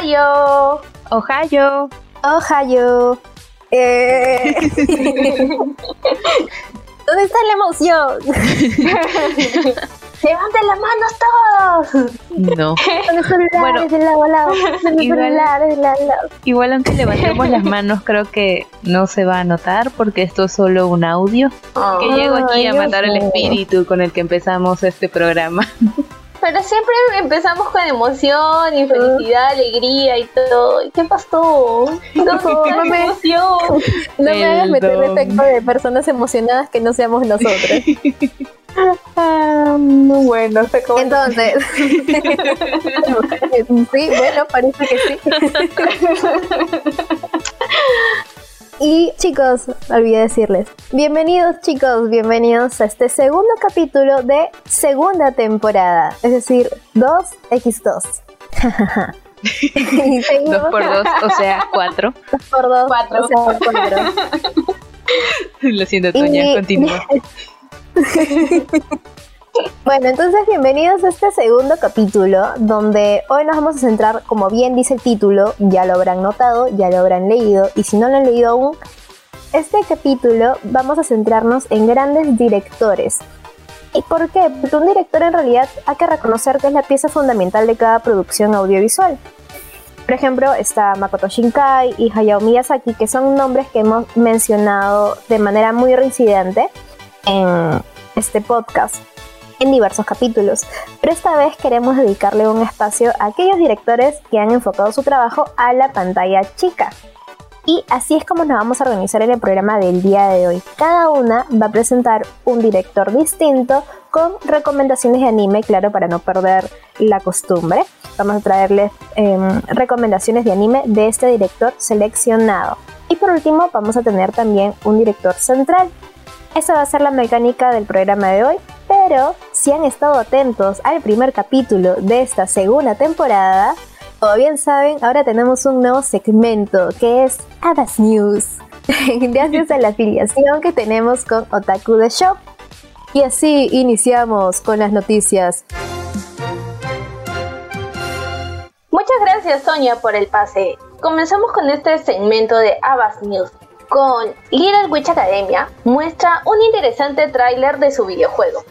Ohio. Ohio. Ohio. Eh... ¿Dónde está la emoción? ¡Levanten las manos todos! No. Con los celulares de lado a lado. Con los igual- celulares de lado a lado. Igual aunque levantemos las manos, creo que no se va a notar porque esto es solo un audio. Que Oh. llego aquí a matar el espíritu con el que empezamos este programa. Pero siempre empezamos con emoción y felicidad, alegría y todo. ¿Y ¿Qué pasó? No, No me- emoción. No me hagas meter Perdón. efecto de personas emocionadas que no seamos nosotros. Ah, bueno, se. Entonces, sí, bueno, parece que sí. Y chicos, olvidé decirles, bienvenidos chicos, bienvenidos a este segundo capítulo de segunda temporada, es decir, 2x2. Y seguimos Dos por dos, o sea, cuatro. dos por dos, Cuatro. o sea, cuatro. Lo siento, Toña, Y- continúa. Bueno, entonces bienvenidos a este segundo capítulo donde hoy nos vamos a centrar, como bien dice el título, ya lo habrán notado, ya lo habrán leído y si no lo han leído aún, este capítulo vamos a centrarnos en grandes directores. ¿Y por qué? Porque un director en realidad hay que reconocer que es la pieza fundamental de cada producción audiovisual. Por ejemplo, está Makoto Shinkai y Hayao Miyazaki, que son nombres que hemos mencionado de manera muy reincidente en este podcast en diversos capítulos, pero esta vez queremos dedicarle un espacio a aquellos directores que han enfocado su trabajo a la pantalla chica. Y así es como nos vamos a organizar en el programa del día de hoy. Cada una va a presentar un director distinto con recomendaciones de anime, claro, para no perder la costumbre. Vamos a traerles em, recomendaciones de anime de este director seleccionado. Y por último, vamos a tener también un director central. Esa va a ser la mecánica del programa de hoy, pero si han estado atentos al primer capítulo de esta segunda temporada, como bien saben, ahora tenemos un nuevo segmento que es Abbas News, gracias a la afiliación que tenemos con Otaku The Shop. Y así iniciamos con las noticias. Muchas gracias, Sonia, por el pase. Comenzamos con este segmento de Abbas News. Con Little Witch Academia muestra un interesante tráiler de su videojuego.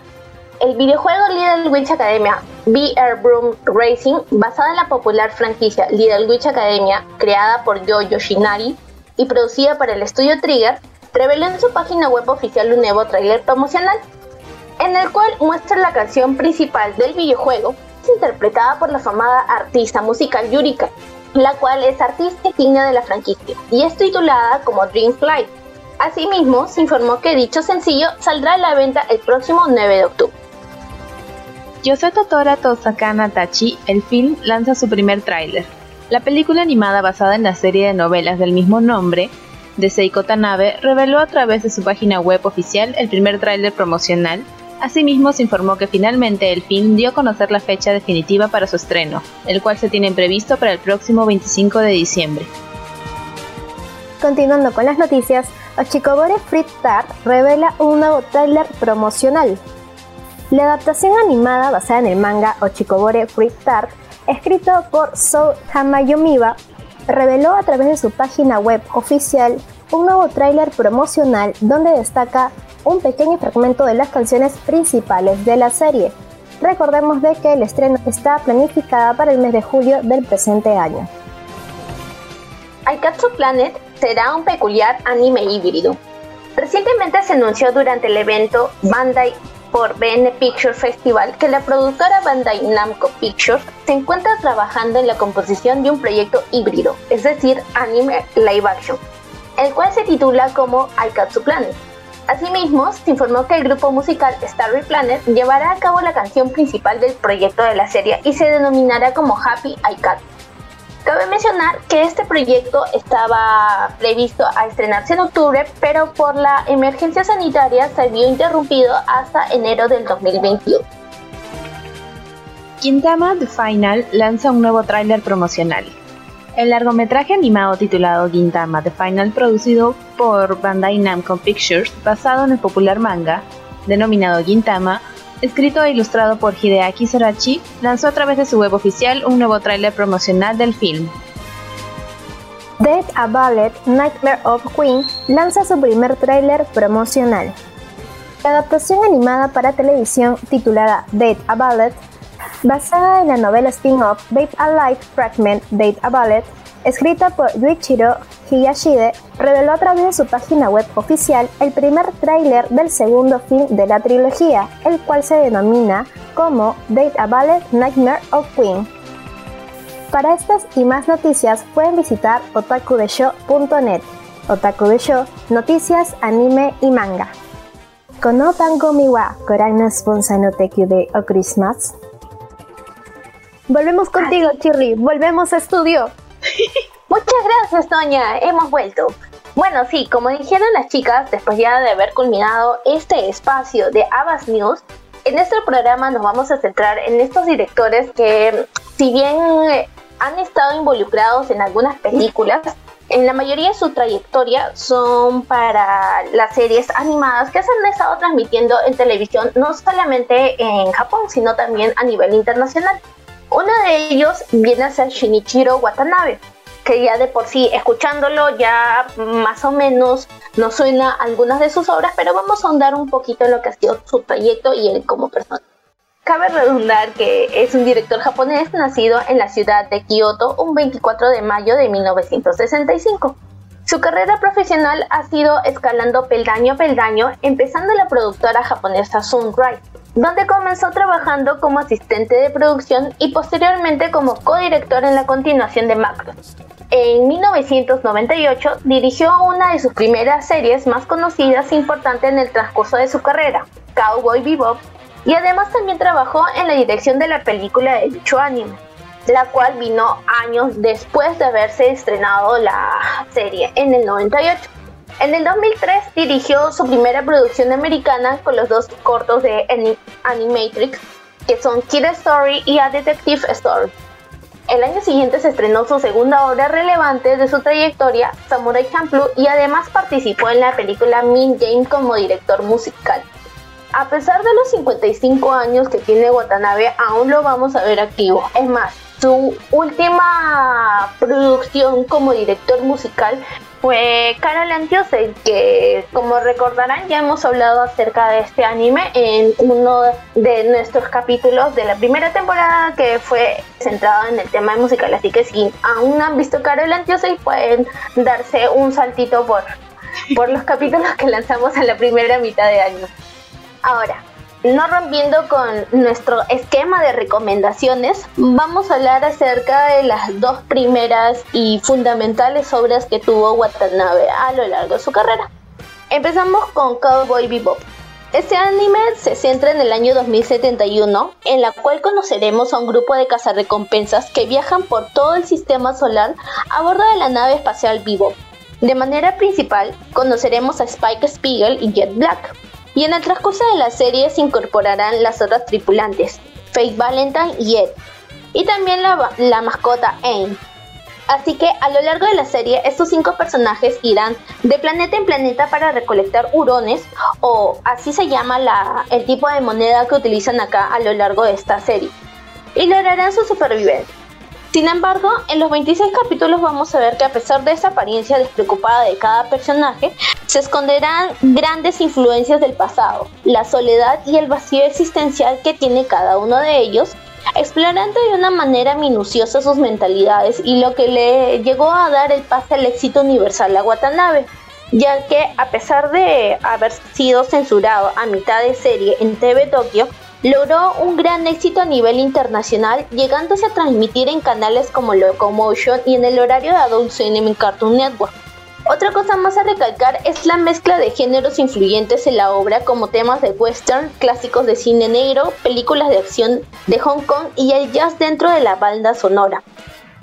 El videojuego Little Witch Academia VR Broom Racing, basada en la popular franquicia Little Witch Academia, creada por Yo Yoshinari y producida por el estudio Trigger, reveló en su página web oficial un nuevo tráiler promocional, en el cual muestra la canción principal del videojuego, interpretada por la famada artista musical Yurika, la cual es artista insignia de la franquicia y es titulada como Dream Flight. Asimismo, se informó que dicho sencillo saldrá a la venta el próximo 9 de octubre. Yoseto Tora Tosakana Tachi, el film, lanza su primer tráiler. La película animada basada en la serie de novelas del mismo nombre de Seiko Tanabe reveló a través de su página web oficial el primer tráiler promocional. Asimismo, se informó que finalmente el film dio a conocer la fecha definitiva para su estreno, el cual se tiene previsto para el próximo 25 de diciembre. Continuando con las noticias, Ochikobore Fruit Tart revela un nuevo tráiler promocional. La adaptación animada basada en el manga Ochikobore Fruit Tart, escrito por Sou Hamayomiba, reveló a través de su página web oficial un nuevo tráiler promocional donde destaca un pequeño fragmento de las canciones principales de la serie. Recordemos de que el estreno está planificada para el mes de julio del presente año. Aikatsu Planet será un peculiar anime híbrido. Recientemente se anunció durante el evento Bandai por BN Picture Festival que la productora Bandai Namco Pictures se encuentra trabajando en la composición de un proyecto híbrido, es decir, anime live action, el cual se titula como Aikatsu Planet. Asimismo, se informó que el grupo musical Starry Planet llevará a cabo la canción principal del proyecto de la serie y se denominará como Happy Aikatsu. Cabe mencionar que este proyecto estaba previsto a estrenarse en octubre, pero por la emergencia sanitaria se vio interrumpido hasta enero del 2021. Quintama The Final lanza un nuevo tráiler promocional. El largometraje animado titulado Gintama The Final, producido por Bandai Namco Pictures, basado en el popular manga denominado Gintama, escrito e ilustrado por Hideaki Sorachi, lanzó a través de su web oficial un nuevo tráiler promocional del film. Dead a Ballet Nightmare of Queen lanza su primer tráiler promocional. La adaptación animada para televisión titulada Dead a Ballet, basada en la novela spin-off Babe Alive Fragment Dead a Ballet, escrita por Yuichiro Higashide, reveló a través de su página web oficial el primer tráiler del segundo film de la trilogía, el cual se denomina como Date a Ballet Nightmare of Queen. Para estas y más noticias pueden visitar otakudeshow.net. Otaku de Show, noticias, anime y manga. ¿Kono tangomi wa no teku de o Christmas? Volvemos contigo, Chirri. Volvemos a estudio. Muchas gracias, Toña. Hemos vuelto. Bueno, sí, como dijeron las chicas, después ya de haber culminado este espacio de Abbas News, en este programa nos vamos a centrar en estos directores que, si bien han estado involucrados en algunas películas, en la mayoría de su trayectoria son para las series animadas que se han estado transmitiendo en televisión, no solamente en Japón, sino también a nivel internacional. Uno de ellos viene a ser Shinichiro Watanabe, que ya de por sí, escuchándolo, ya más o menos nos suena algunas de sus obras, pero vamos a ahondar un poquito en lo que ha sido su proyecto y él como persona. Cabe redundar que es un director japonés nacido en la ciudad de Kioto un 24 de mayo de 1965. Su carrera profesional ha sido escalando peldaño a peldaño, empezando la productora japonesa Sunrise, donde comenzó trabajando como asistente de producción y posteriormente como codirector en la continuación de Macros. En 1998 dirigió una de sus primeras series más conocidas e importantes en el transcurso de su carrera, Cowboy Bebop, y además también trabajó en la dirección de la película de dicho anime, la cual vino años después de haberse estrenado la serie en el 98. En el 2003 dirigió su primera producción americana con los dos cortos de Animatrix, que son Kid Story y A Detective Story. El año siguiente se estrenó su segunda obra relevante de su trayectoria, Samurai Champloo, y además participó en la película Mean Game como director musical. A pesar de los 55 años que tiene Watanabe, aún lo vamos a ver activo. Es más, su última producción como director musical fue Carol Antiose, que como recordarán ya hemos hablado acerca de este anime en uno de nuestros capítulos de la primera temporada que fue centrado en el tema musical. Así que si aún no han visto Carol Antiose pueden darse un saltito por, por los capítulos que lanzamos en la primera mitad de año. Ahora, no rompiendo con nuestro esquema de recomendaciones, vamos a hablar acerca de las dos primeras y fundamentales obras que tuvo Watanabe a lo largo de su carrera. Empezamos con Cowboy Bebop. Este anime se centra en el año 2071, en la cual conoceremos a un grupo de cazarrecompensas que viajan por todo el sistema solar a bordo de la nave espacial Bebop. De manera principal, conoceremos a Spike Spiegel y Jet Black, y en el transcurso de la serie se incorporarán las otras tripulantes, Faith Valentine y Ed, y también la, mascota Aang. Así que a lo largo de la serie estos cinco personajes irán de planeta en planeta para recolectar hurones o así se llama la, el tipo de moneda que utilizan acá a lo largo de esta serie y lograrán su supervivencia. Sin embargo, en los 26 capítulos vamos a ver que a pesar de esa apariencia despreocupada de cada personaje, se esconderán grandes influencias del pasado, la soledad y el vacío existencial que tiene cada uno de ellos, explorando de una manera minuciosa sus mentalidades y lo que le llegó a dar el pase al éxito universal a Watanabe ya que a pesar de haber sido censurado a mitad de serie en TV Tokio, Logró un gran éxito a nivel internacional, llegándose a transmitir en canales como Locomotion y en el horario de Adult Swim en Cartoon Network. Otra cosa más a recalcar es la mezcla de géneros influyentes en la obra como temas de western, clásicos de cine negro, películas de acción de Hong Kong y el jazz dentro de la banda sonora.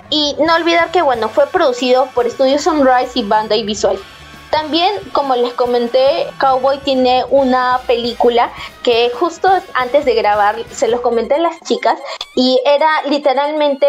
Y no olvidar que bueno, fue producido por Studio Sunrise y Bandai Visual. También, como les comenté, Cowboy tiene una película que justo antes de grabar se los comenté a las chicas y era literalmente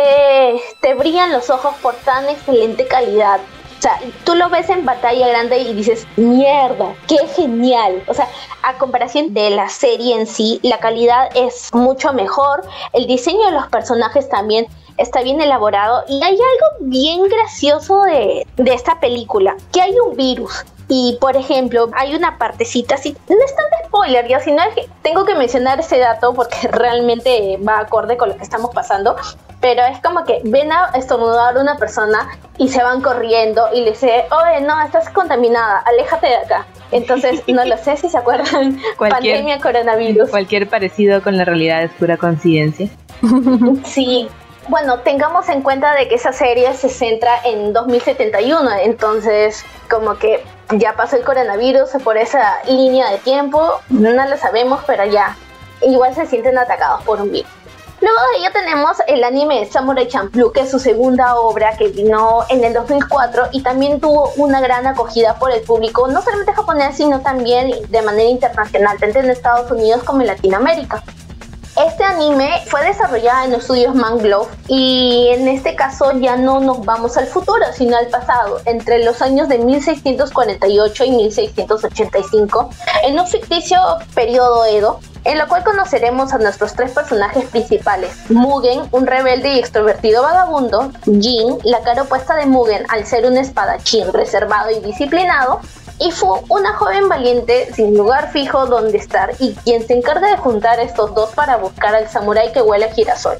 te brillan los ojos por tan excelente calidad. O sea, tú lo ves en batalla grande y dices, mierda, qué genial. O sea, a comparación de la serie en sí, la calidad es mucho mejor, el diseño de los personajes también está bien elaborado y hay algo bien gracioso de, de esta película, que hay un virus y por ejemplo, hay una partecita así, no es tan de spoiler, ya sino es que tengo que mencionar ese dato porque realmente va acorde con lo que estamos pasando. Pero es como que ven a estornudar a una persona y se van corriendo y le dice, oye, no, estás contaminada, aléjate de acá. Entonces, no lo sé si se acuerdan. Cualquier, Pandemia coronavirus. Cualquier parecido con la realidad es pura coincidencia. sí, bueno, tengamos en cuenta de que esa serie se centra en 2071, entonces como que ya pasó el coronavirus por esa línea de tiempo, no lo sabemos, pero ya igual se sienten atacados por un virus. Luego de ello tenemos el anime Samurai Champloo, que es su segunda obra que vino en el 2004 y también tuvo una gran acogida por el público, no solamente japonés, sino también de manera internacional, tanto en Estados Unidos como en Latinoamérica. Este anime fue desarrollado en los estudios Mangrove y en este caso ya no nos vamos al futuro, sino al pasado, entre los años de 1648 y 1685, en un ficticio periodo Edo, en lo cual conoceremos a nuestros tres personajes principales. Mugen, un rebelde y extrovertido vagabundo, Jin, la cara opuesta de Mugen al ser un espadachín reservado y disciplinado, y fue una joven valiente sin lugar fijo donde estar y quien se encarga de juntar a estos dos para buscar al samurái que huele a girasol.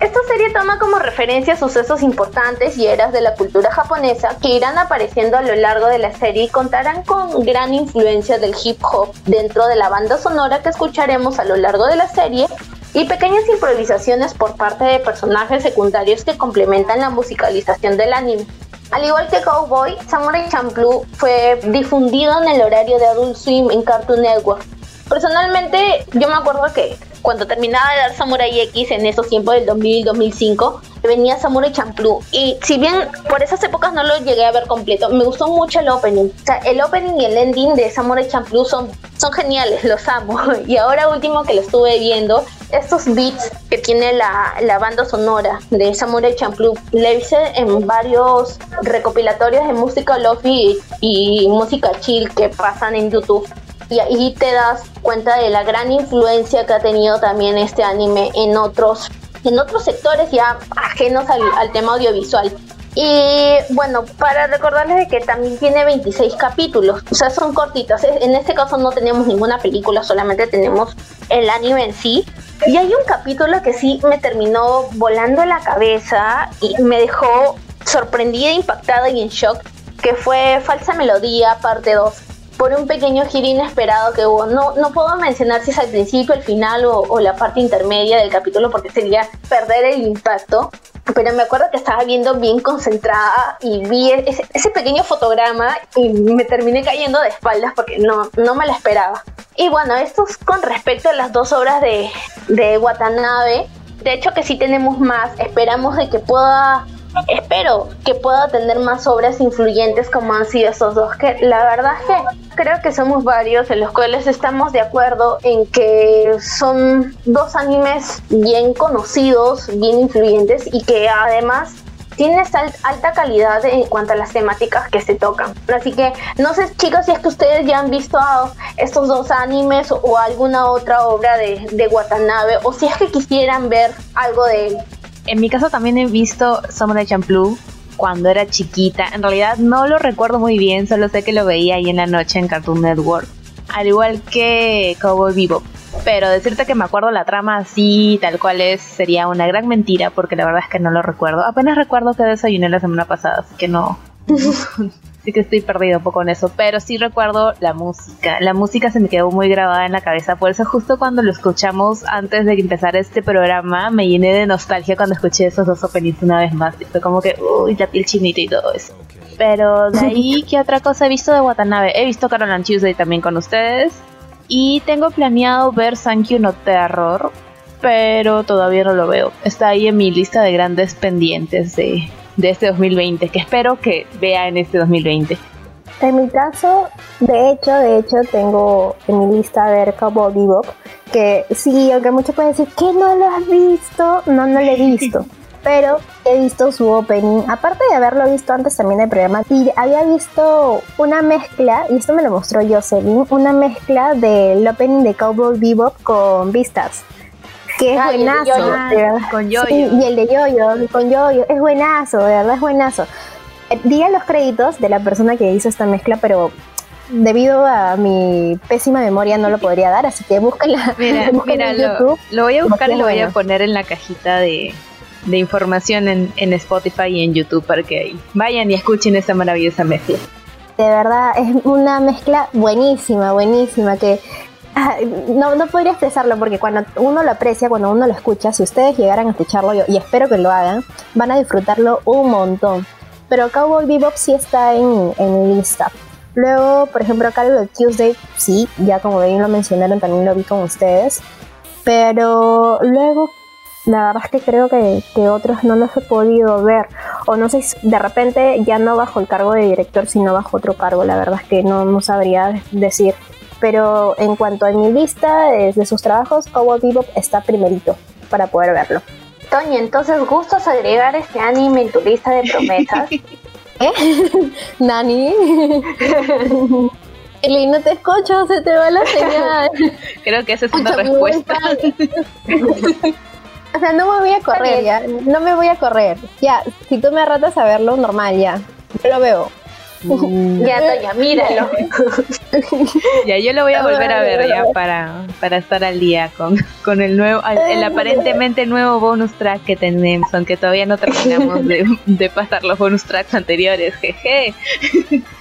Esta serie toma como referencia sucesos importantes y eras de la cultura japonesa que irán apareciendo a lo largo de la serie y contarán con gran influencia del hip hop dentro de la banda sonora que escucharemos a lo largo de la serie y pequeñas improvisaciones por parte de personajes secundarios que complementan la musicalización del anime. Al igual que Cowboy, Samurai Champloo fue difundido en el horario de Adult Swim en Cartoon Network. Personalmente, yo me acuerdo que cuando terminaba de dar Samurai X en esos tiempos del 2000-2005, venía Samurai Champloo. Y si bien por esas épocas no lo llegué a ver completo, me gustó mucho el opening. O sea, el opening y el ending de Samurai Champloo son, son geniales, los amo. Y ahora último que lo estuve viendo, estos beats que tiene la, la banda sonora de Samurai Champloo, le hice en varios recopilatorios de música lofi y, música chill que pasan en YouTube y ahí te das cuenta de la gran influencia que ha tenido también este anime en otros en otros sectores ya ajenos al tema audiovisual. Y bueno, para recordarles de que también tiene 26 capítulos, o sea, son cortitos. En este caso no tenemos ninguna película, solamente tenemos el anime en sí. Y hay un capítulo que sí me terminó volando la cabeza y me dejó sorprendida, impactada y en shock, que fue Falsa Melodía, parte 2 por un pequeño giro inesperado que hubo. No, no puedo mencionar si es al principio, al final o, la parte intermedia del capítulo porque sería perder el impacto. Pero me acuerdo que estaba viendo bien concentrada y vi ese, ese pequeño fotograma y me terminé cayendo de espaldas porque no, no me lo esperaba. Y bueno, esto es con respecto a las dos obras de, de Watanabe. De hecho que sí tenemos más. Esperamos de que pueda espero que pueda tener más obras influyentes como han sido esos dos, que la verdad es que creo que somos varios en los cuales estamos de acuerdo en que son dos animes bien conocidos, bien influyentes y que además tienen alta calidad en cuanto a las temáticas que se tocan. Así que no sé chicos si es que ustedes ya han visto estos dos animes o alguna otra obra de, de Watanabe o si es que quisieran ver algo de él. En mi caso también he visto Samurai Champloo cuando era chiquita. En realidad no lo recuerdo muy bien, solo sé que lo veía ahí en la noche en Cartoon Network. Al igual que Cowboy Vivo. Pero decirte que me acuerdo la trama así, tal cual es, sería una gran mentira porque la verdad es que no lo recuerdo. Apenas recuerdo que desayuné la semana pasada, así que no. Así que estoy perdido un poco en eso, pero sí recuerdo la música. La música se me quedó muy grabada en la cabeza, por eso justo cuando lo escuchamos antes de empezar este programa, me llené de nostalgia cuando escuché esos dos openings una vez más. Y fue como que, uy, la piel chinita y todo eso. Pero de ahí, ¿qué otra cosa he visto de Watanabe? He visto Carol and Tuesday también con ustedes. Y tengo planeado ver Sankey no Terror, pero todavía no lo veo. Está ahí en mi lista de grandes pendientes de, de este 2020, que espero que vea en este 2020. En mi caso, de hecho, de hecho, tengo en mi lista ver Cowboy Bebop, que sí, aunque muchos pueden decir que no lo has visto, no, no lo he visto. pero he visto su opening, aparte de haberlo visto antes también del programa, y había visto una mezcla, y esto me lo mostró Jocelyn, una mezcla del opening de Cowboy Bebop con Vistas. Que es Ah, y el de buenazo, Yo-Yo. de verdad. Con Yoyo. Sí, y el de Yoyo, con Yoyo, es buenazo, de verdad es buenazo. Eh, Diga los créditos de la persona que hizo esta mezcla, pero debido a mi pésima memoria no lo podría dar, así que búsquenla, Mira, mira, en lo, YouTube. lo voy a buscar y lo voy a poner en la cajita de, de información en, en Spotify y en YouTube para que ahí vayan y escuchen esa maravillosa mezcla. De verdad, es una mezcla buenísima, buenísima, que no, no podría expresarlo porque cuando uno lo aprecia, cuando uno lo escucha, si ustedes llegaran a escucharlo, yo- y espero que lo hagan, van a disfrutarlo un montón. Pero Cowboy Bebop sí está en, en mi lista. Luego, por ejemplo, Carol Tuesday, sí, ya como bien lo mencionaron, también lo vi con ustedes. Pero luego, la verdad es que creo que, que otros no los he podido ver. O no sé de repente ya no bajo el cargo de director, sino bajo otro cargo. La verdad es que no, no sabría decir. Pero en cuanto a mi lista de, de sus trabajos, Cowboy Bebop está primerito para poder verlo. Toña, entonces gustos agregar este anime en tu lista de promesas. Nani. Eli, no te escucho, se te va la señal. Creo que esa es una respuesta. O sea, no me voy a correr ya, no me voy a correr. Ya, si tú me ratas a verlo, normal ya. Yo lo veo. Ya, Toña, míralo. Ya, yo lo voy a volver a ver ya para, para estar al día con, con el nuevo, el aparentemente nuevo bonus track que tenemos, aunque todavía no terminamos de, de pasar los bonus tracks anteriores, jeje.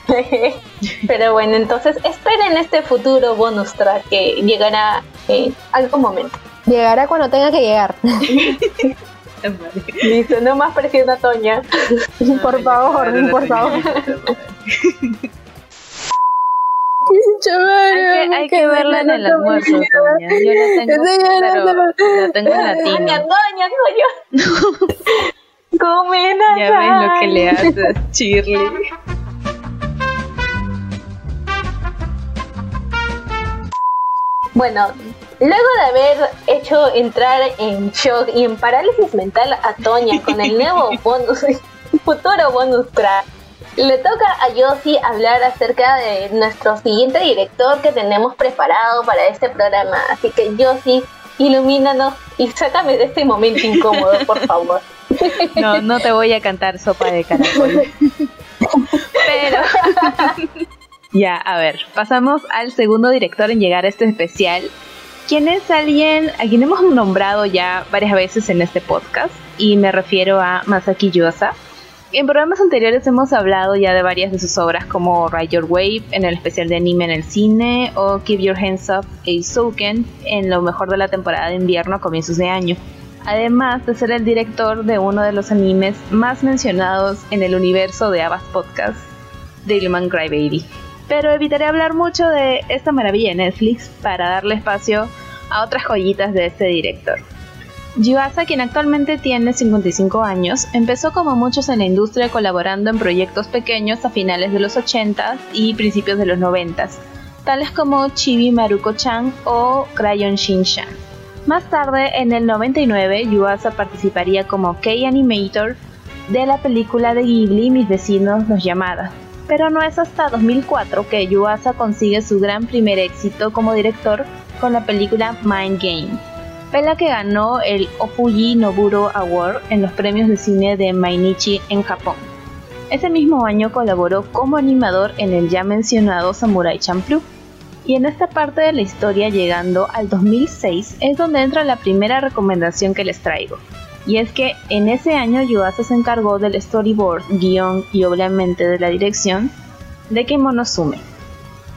Pero bueno, entonces esperen este futuro bonus track que llegará en algún momento. Llegará cuando tenga que llegar. Listo, no más presión a Toña. por favor, por favor. Hay que, hay que verla en el almuerzo, Toña. Yo la tengo, pero la tengo en Toña, latino. Toña, Toña. Comen Ya ves lo que le haces, Shirley. Bueno, luego de haber hecho entrar en shock y en parálisis mental a Toña con el nuevo bonus, futuro bonus track, le toca a Yossi hablar acerca de nuestro siguiente director que tenemos preparado para este programa. Así que Yossi, ilumínanos y sácame de este momento incómodo, por favor. No, no te voy a cantar sopa de caracol. Pero. ya, a ver, pasamos al segundo director en llegar a este especial. Quien es alguien a quien hemos nombrado ya varias veces en este podcast. Y me refiero a Masaki Yuasa. En programas anteriores hemos hablado ya de varias de sus obras como Ride Your Wave en el especial de anime en el cine o Keep Your Hands Up Eizouken en lo mejor de la temporada de invierno a comienzos de año además de ser el director de uno de los animes más mencionados en el universo de Abbas Podcast, Devilman Crybaby. Pero evitaré hablar mucho de esta maravilla de Netflix para darle espacio a otras joyitas de este director. Yuasa, quien actualmente tiene 55 años, empezó como muchos en la industria colaborando en proyectos pequeños a finales de los 80s y principios de los 90s, tales como Chibi Maruko-chan o Crayon Shin-chan. Más tarde, en el 99, Yuasa participaría como K-Animator de la película de Ghibli Mis vecinos los Yamada. Pero no es hasta 2004 que Yuasa consigue su gran primer éxito como director con la película Mind Game, pela que ganó el Ofuji Noburo Award en los premios de cine de Mainichi en Japón. Ese mismo año colaboró como animador en el ya mencionado Samurai Champloo. Y en esta parte de la historia, llegando al 2006, es donde entra la primera recomendación que les traigo. Y es que en ese año Yuasa se encargó del storyboard, guion y obviamente de la dirección de Kemonosume.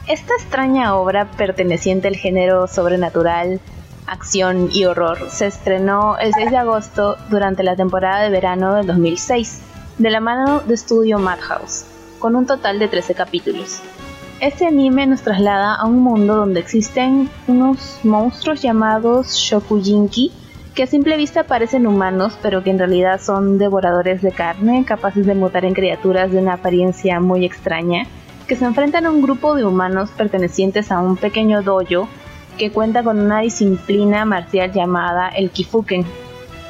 Esta extraña obra perteneciente al género sobrenatural, acción y horror se estrenó el 6 de agosto durante la temporada de verano del 2006, de la mano de estudio Madhouse, con un total de 13 capítulos. Este anime nos traslada a un mundo donde existen unos monstruos llamados Shokujinki, que a simple vista parecen humanos, pero que en realidad son devoradores de carne, capaces de mutar en criaturas de una apariencia muy extraña, que se enfrentan a un grupo de humanos pertenecientes a un pequeño dojo que cuenta con una disciplina marcial llamada el Kifuken.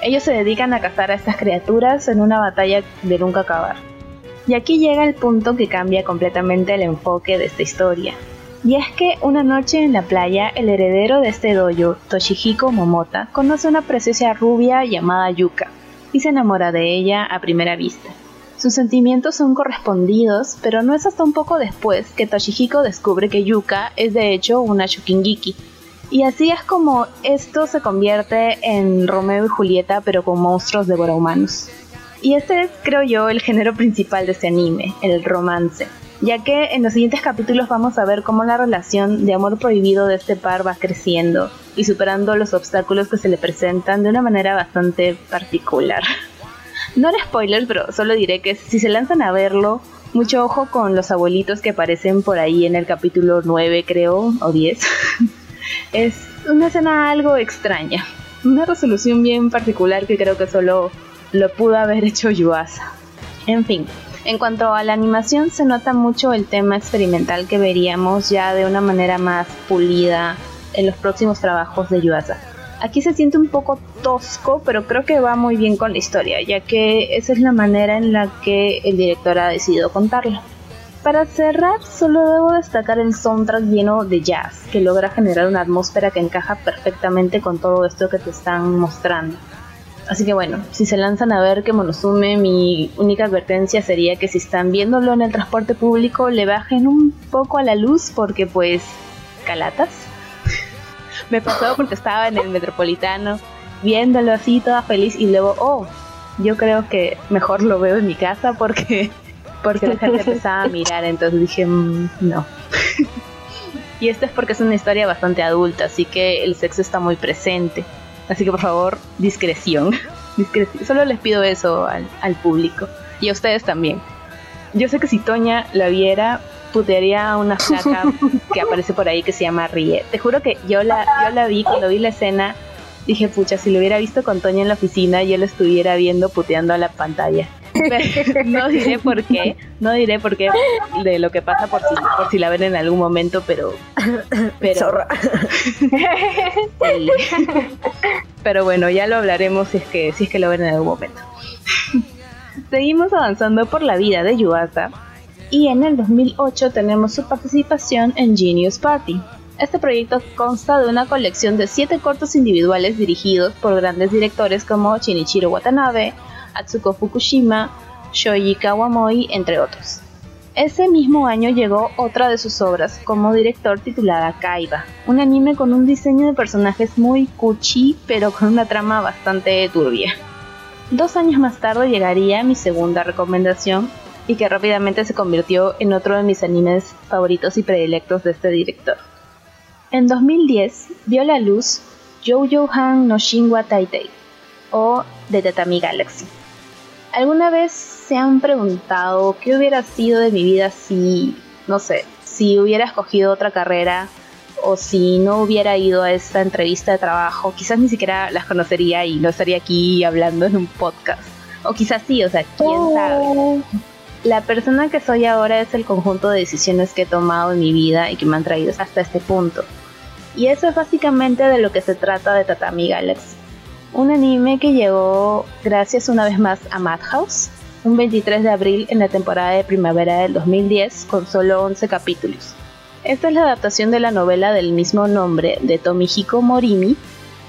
Ellos se dedican a cazar a estas criaturas en una batalla de nunca acabar. Y aquí llega el punto que cambia completamente el enfoque de esta historia. Y es que una noche en la playa, el heredero de este dojo, Toshihiko Momota, conoce una preciosa rubia llamada Yuka y se enamora de ella a primera vista. Sus sentimientos son correspondidos, pero no es hasta un poco después que Toshihiko descubre que Yuka es de hecho una Shukingiki. Y así es como esto se convierte en Romeo y Julieta, pero con monstruos humanos. Y este es, creo yo, el género principal de este anime, el romance, ya que en los siguientes capítulos vamos a ver cómo la relación de amor prohibido de este par va creciendo y superando los obstáculos que se le presentan de una manera bastante particular. No haré spoilers, pero solo diré que si se lanzan a verlo, mucho ojo con los abuelitos que aparecen por ahí en el capítulo 9, creo, o 10. es una escena algo extraña. Una resolución bien particular que creo que solo lo pudo haber hecho Yuasa. En fin, en cuanto a la animación se nota mucho el tema experimental que veríamos ya de una manera más pulida en los próximos trabajos de Yuasa. Aquí se siente un poco tosco, pero creo que va muy bien con la historia, ya que esa es la manera en la que el director ha decidido contarla. Para cerrar, solo debo destacar el soundtrack lleno de jazz, que logra generar una atmósfera que encaja perfectamente con todo esto que te están mostrando. Así que bueno, si se lanzan a ver que Monosume, mi única advertencia sería que si están viéndolo en el transporte público, le bajen un poco a la luz porque pues calatas me pasó porque estaba en el metropolitano viéndolo así toda feliz y luego, oh, yo creo que mejor lo veo en mi casa porque, porque la gente empezaba a mirar, entonces dije, mm, no. y esto es porque es una historia bastante adulta, así que el sexo está muy presente. Así que por favor, discreción. discreción. Solo les pido eso al, al público y a ustedes también. Yo sé que si Toña la viera, putearía a una flaca que aparece por ahí que se llama Rie. Te juro que yo la, yo la vi, cuando vi la escena, dije, pucha, si lo hubiera visto con Toña en la oficina, yo lo estuviera viendo puteando a la pantalla. no diré por qué, no diré por qué de lo que pasa por si, por si la ven en algún momento, pero... Pero, pero bueno, ya lo hablaremos si es que, si es que lo ven en algún momento. Seguimos avanzando por la vida de Yuasa, y en el 2008 tenemos su participación en Genius Party. Este proyecto consta de una colección de 7 cortos individuales dirigidos por grandes directores como Shinichiro Watanabe, Atsuko Fukushima, Shoji Kawamori, entre otros. Ese mismo año llegó otra de sus obras como director titulada Kaiba, un anime con un diseño de personajes muy cuchi pero con una trama bastante turbia. Dos años más tarde llegaría mi segunda recomendación, y que rápidamente se convirtió en otro de mis animes favoritos y predilectos de este director. En 2010 vio la luz Jojo Han no Shinwa Taitei o The Tatami Galaxy. ¿Alguna vez se han preguntado qué hubiera sido de mi vida si, no sé, si hubiera escogido otra carrera o si no hubiera ido a esta entrevista de trabajo? Quizás ni siquiera las conocería y no estaría aquí hablando en un podcast. O quizás sí, o sea, quién sabe. Oh. La persona que soy ahora es el conjunto de decisiones que he tomado en mi vida y que me han traído hasta este punto. Y eso es básicamente de lo que se trata de Tatami Galaxy. Un anime que llegó gracias una vez más a Madhouse, un 23 de abril en la temporada de primavera del 2010 con solo 11 capítulos. Esta es la adaptación de la novela del mismo nombre de Tomihiko Morimi.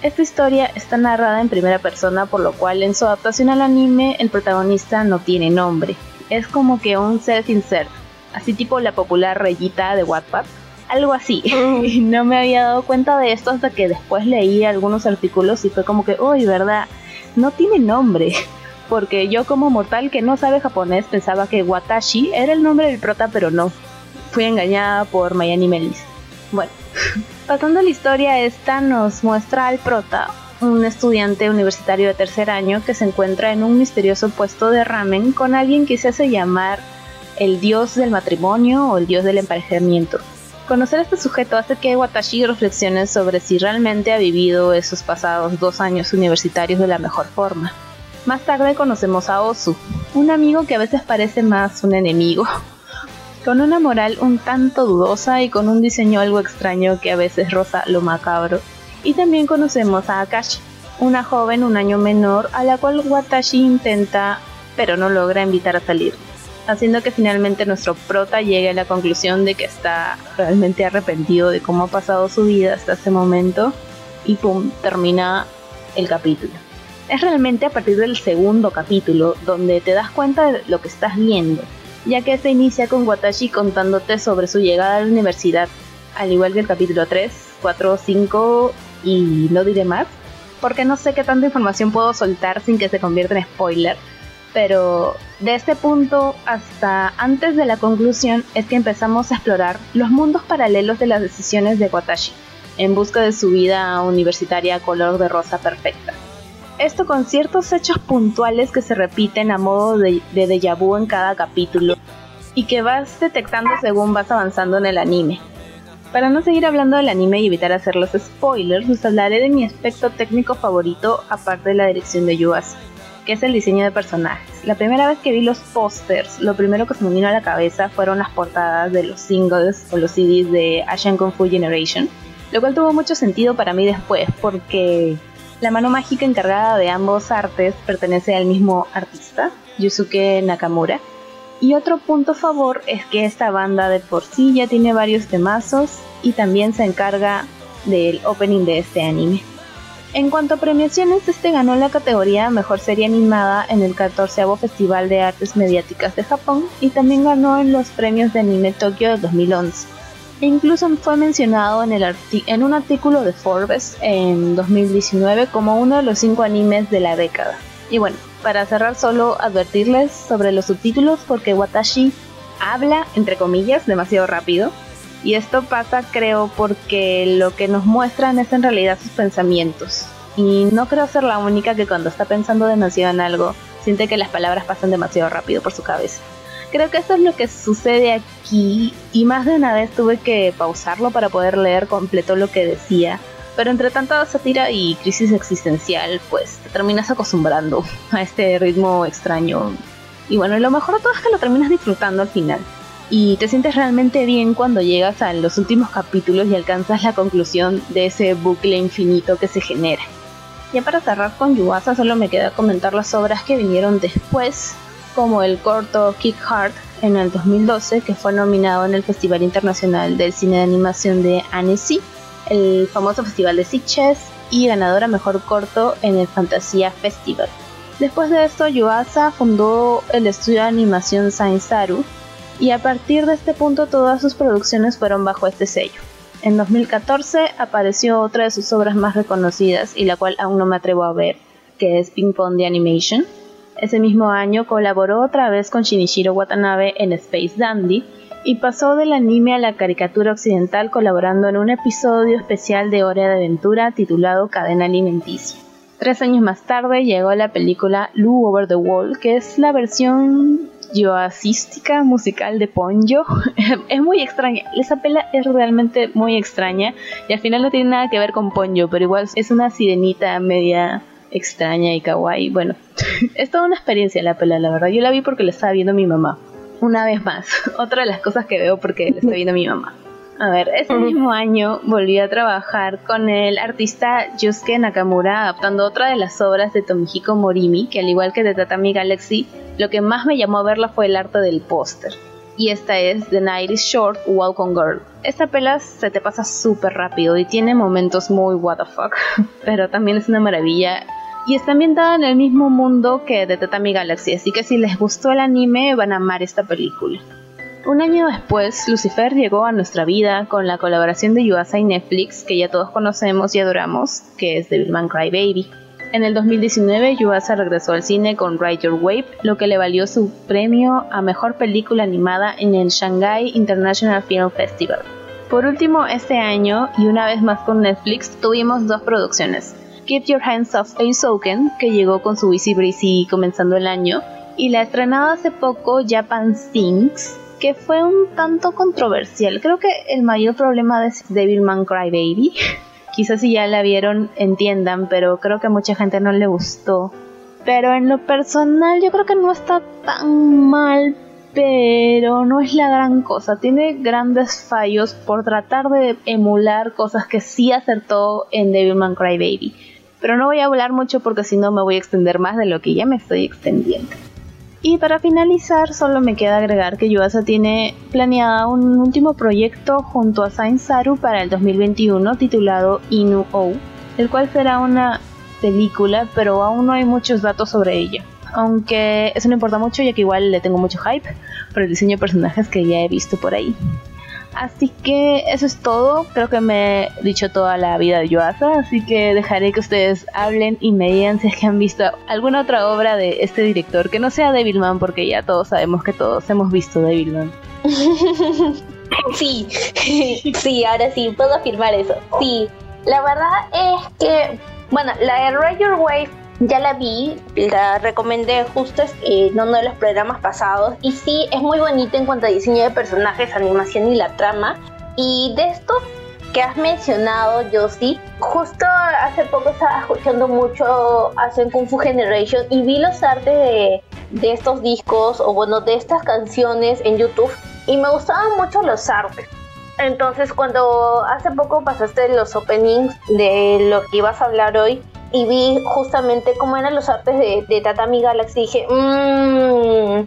Esta historia está narrada en primera persona por lo cual en su adaptación al anime el protagonista no tiene nombre, es como que un self-insert, así tipo la popular rayita de Wattpad, algo así. no me había dado cuenta de esto hasta que después leí algunos artículos y fue como que, uy, ¿verdad? No tiene nombre. Porque yo como mortal que no sabe japonés pensaba que Watashi era el nombre del prota, pero no. Fui engañada por Mayani Melis. Bueno, pasando la historia esta nos muestra al prota, un estudiante universitario de tercer año que se encuentra en un misterioso puesto de ramen con alguien que se hace llamar el dios del matrimonio o el dios del emparejamiento. Conocer a este sujeto hace que Watashi reflexione sobre si realmente ha vivido esos pasados dos años universitarios de la mejor forma. Más tarde conocemos a Osu, un amigo que a veces parece más un enemigo, con una moral un tanto dudosa y con un diseño algo extraño que a veces roza lo macabro y también conocemos a Akashi, una joven un año menor a la cual Watashi intenta pero no logra invitar a salir, haciendo que finalmente nuestro prota llegue a la conclusión de que está realmente arrepentido de cómo ha pasado su vida hasta ese momento y pum, termina el capítulo. Es realmente a partir del segundo capítulo donde te das cuenta de lo que estás viendo, ya que se inicia con Watashi contándote sobre su llegada a la universidad, al igual que el capítulo 3, 4, 5 y no diré más, porque no sé qué tanta información puedo soltar sin que se convierta en spoiler, pero de este punto hasta antes de la conclusión es que empezamos a explorar los mundos paralelos de las decisiones de Watashi, en busca de su vida universitaria color de rosa perfecta. Esto con ciertos hechos puntuales que se repiten a modo de, de déjà vu en cada capítulo y que vas detectando según vas avanzando en el anime. Para no seguir hablando del anime y evitar hacer los spoilers, os hablaré de mi aspecto técnico favorito aparte de la dirección de Yuasa, que es el diseño de personajes. La primera vez que vi los pósters, lo primero que se me vino a la cabeza fueron las portadas de los singles o los CDs de Asian Kung Fu Generation, lo cual tuvo mucho sentido para mí después, porque la mano mágica encargada de ambos artes pertenece al mismo artista, Yusuke Nakamura, y otro punto a favor es que esta banda de por sí ya tiene varios temazos y también se encarga del opening de este anime. En cuanto a premiaciones, este ganó la categoría Mejor Serie Animada en el 14 Festival de Artes Mediáticas de Japón y también ganó en los premios de Anime Tokyo de 2011. E incluso fue mencionado en, el en un artículo de Forbes en 2019 como uno de los cinco animes de la década. Y bueno, para cerrar solo advertirles sobre los subtítulos porque Watashi habla, entre comillas, demasiado rápido. Y esto pasa creo porque lo que nos muestran es en realidad sus pensamientos. Y no creo ser la única que cuando está pensando demasiado en algo, siente que las palabras pasan demasiado rápido por su cabeza. Creo que eso es lo que sucede aquí y más de una vez tuve que pausarlo para poder leer completo lo que decía pero entre tanta sátira y crisis existencial, pues te terminas acostumbrando a este ritmo extraño. Y bueno, lo mejor de todo es que lo terminas disfrutando al final. Y te sientes realmente bien cuando llegas a los últimos capítulos y alcanzas la conclusión de ese bucle infinito que se genera. Ya para cerrar con Yuasa solo me queda comentar las obras que vinieron después, como el corto Kick Heart en el 2012, que fue nominado en el Festival Internacional del Cine de Animación de Annecy el famoso Festival de Sitges y ganadora Mejor Corto en el Fantasía Festival. Después de esto, Yuasa fundó el estudio de animación Sainzaru y a partir de este punto todas sus producciones fueron bajo este sello. En 2014 apareció otra de sus obras más reconocidas y la cual aún no me atrevo a ver, que es Ping Pong de Animation. Ese mismo año colaboró otra vez con Shinichiro Watanabe en Space Dandy y pasó del anime a la caricatura occidental colaborando en un episodio especial de Hora de Aventura titulado Cadena Alimenticia. Tres años más tarde llegó la película Lou Over the Wall, que es la versión yoasística musical de Ponyo. es muy extraña, esa pela es realmente muy extraña y al final no tiene nada que ver con Ponyo, pero igual es una sirenita media extraña y kawaii. Bueno, es toda una experiencia la pela, la verdad. Yo la vi porque la estaba viendo mi mamá una vez más, otra de las cosas que veo porque le estoy viendo mi mamá. A ver, ese mismo año volví a trabajar con el artista Yusuke Nakamura adaptando otra de las obras de Tomihiko Morimi, que al igual que de Tatami Galaxy, lo que más me llamó a verla fue el arte del póster. Y esta es The Night is Short, Walk on Girl. Esta pela se te pasa súper rápido y tiene momentos muy what the fuck, pero también es una maravilla y está ambientada en el mismo mundo que de Galaxy, así que si les gustó el anime van a amar esta película. Un año después, Lucifer llegó a nuestra vida con la colaboración de Yuasa y Netflix, que ya todos conocemos y adoramos, que es Devilman Crybaby. En el 2019, Yuasa regresó al cine con Ride Your Wave, lo que le valió su premio a Mejor Película Animada en el Shanghai International Film Festival. Por último, este año, y una vez más con Netflix, tuvimos dos producciones, Keep Your Hands Off Soken, que llegó con su Easy Breezy comenzando el año, y la estrenada hace poco Japan Sings, que fue un tanto controversial. Creo que el mayor problema de Devilman Crybaby, quizás si ya la vieron entiendan, pero creo que a mucha gente no le gustó. Pero en lo personal yo creo que no está tan mal, pero no es la gran cosa. Tiene grandes fallos por tratar de emular cosas que sí acertó en Devilman Crybaby pero no voy a hablar mucho porque si no me voy a extender más de lo que ya me estoy extendiendo. Y para finalizar, solo me queda agregar que Yuasa tiene planeada un último proyecto junto a Saint Saru para el 2021 titulado Inu O, el cual será una película, pero aún no hay muchos datos sobre ella. Aunque eso no importa mucho, ya que igual le tengo mucho hype por el diseño de personajes que ya he visto por ahí. Así que eso es todo. Creo que me he dicho toda la vida de Yuasa. Así que dejaré que ustedes hablen y me digan si es que han visto alguna otra obra de este director que no sea Devilman, porque ya todos sabemos que todos hemos visto Devilman. sí, sí, ahora sí, puedo afirmar eso. Sí, la verdad es que, bueno, la de Roger Wave ya la vi, la recomendé justo en uno de los programas pasados y sí, es muy bonita en cuanto a diseño de personajes, animación y la trama. Y de esto que has mencionado, sí justo hace poco estaba escuchando mucho hace Kung Fu Generation y vi los artes de, de estos discos o bueno, de estas canciones en YouTube y me gustaban mucho los artes. Entonces cuando hace poco pasaste los openings de lo que ibas a hablar hoy, y vi justamente cómo eran los artes de, de Tatami Galaxy y dije, mmm,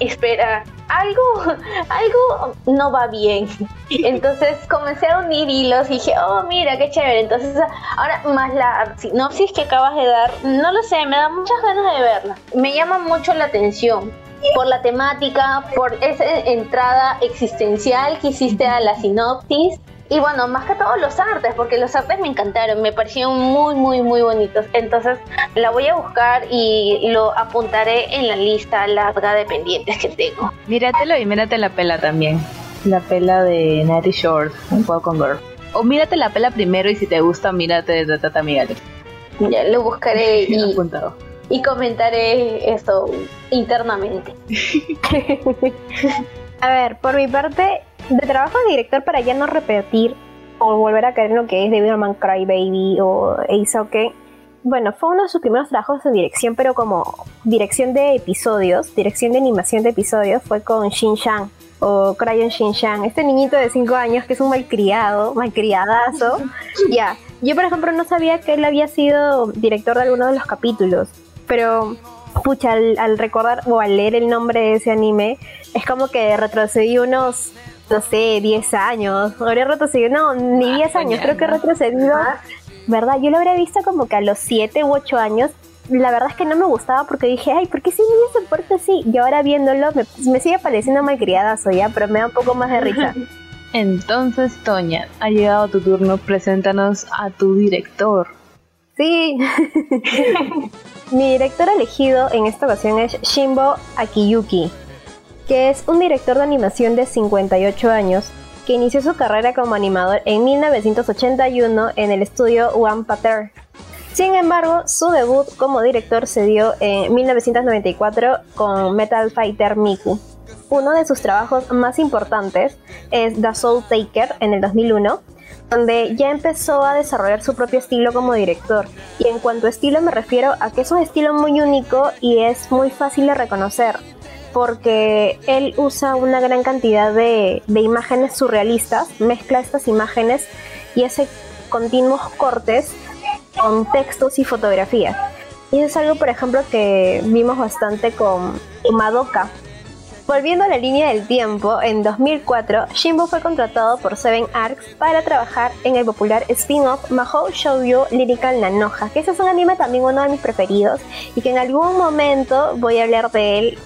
espera, algo, algo no va bien. Entonces comencé a unir hilos y dije, oh, mira, qué chévere. Entonces, ahora más la sinopsis que acabas de dar, no lo sé, me da muchas ganas de verla. Me llama mucho la atención por la temática, por esa entrada existencial que hiciste a la sinopsis y bueno, más que todo los artes, porque los artes me encantaron, me parecieron muy, muy, muy bonitos. Entonces la voy a buscar y lo apuntaré en la lista larga de pendientes que tengo. Míratelo y mírate la pela también. La pela de Natty Short, un poco Girl. O mírate la pela primero y si te gusta, mírate de Tata Miguel. Ya lo buscaré y, y comentaré esto internamente. a ver, por mi parte, de trabajo de director para ya no repetir o volver a caer en lo que es Devilman Crybaby o Ace bueno, fue uno de sus primeros trabajos de dirección, pero como dirección de episodios, dirección de animación de episodios, fue con Shin Shang o Crayon Shin Shang, este niñito de 5 años que es un malcriado, malcriadazo. ya, yo por ejemplo no sabía que él había sido director de alguno de los capítulos, pero pucha, al recordar o al leer el nombre de ese anime, es como que retrocedí unos no sé, 10 años. Habría retrocedido, no, ni 10 años, creo que he retrocedido. ¿Verdad? Yo lo habría visto como que a los 7 u 8 años. La verdad es que no me gustaba porque dije, ay, ¿por qué si niño se porta así? Y ahora viéndolo me, sigue pareciendo malcriada ya, pero me da un poco más de risa. Entonces, Toña, ha llegado tu turno, preséntanos a tu director. Sí. Mi director elegido en esta ocasión es Shimbo Akiyuki que es un director de animación de 58 años que inició su carrera como animador en 1981 en el estudio One Pater. Sin embargo, su debut como director se dio en 1994 con Metal Fighter Miku. Uno de sus trabajos más importantes es The Soul Taker en el 2001, donde ya empezó a desarrollar su propio estilo como director. Y en cuanto a estilo me refiero a que es un estilo muy único y es muy fácil de reconocer porque él usa una gran cantidad de, imágenes surrealistas, mezcla estas imágenes y hace continuos cortes con textos y fotografías. Y es algo, por ejemplo, que vimos bastante con Madoka. Volviendo a la línea del tiempo, en 2004, Shimbo fue contratado por Seven Arcs para trabajar en el popular spin-off Mahou Shoujo Lyrical Nanoha, que ese es un anime también uno de mis preferidos y que en algún momento voy a hablar de él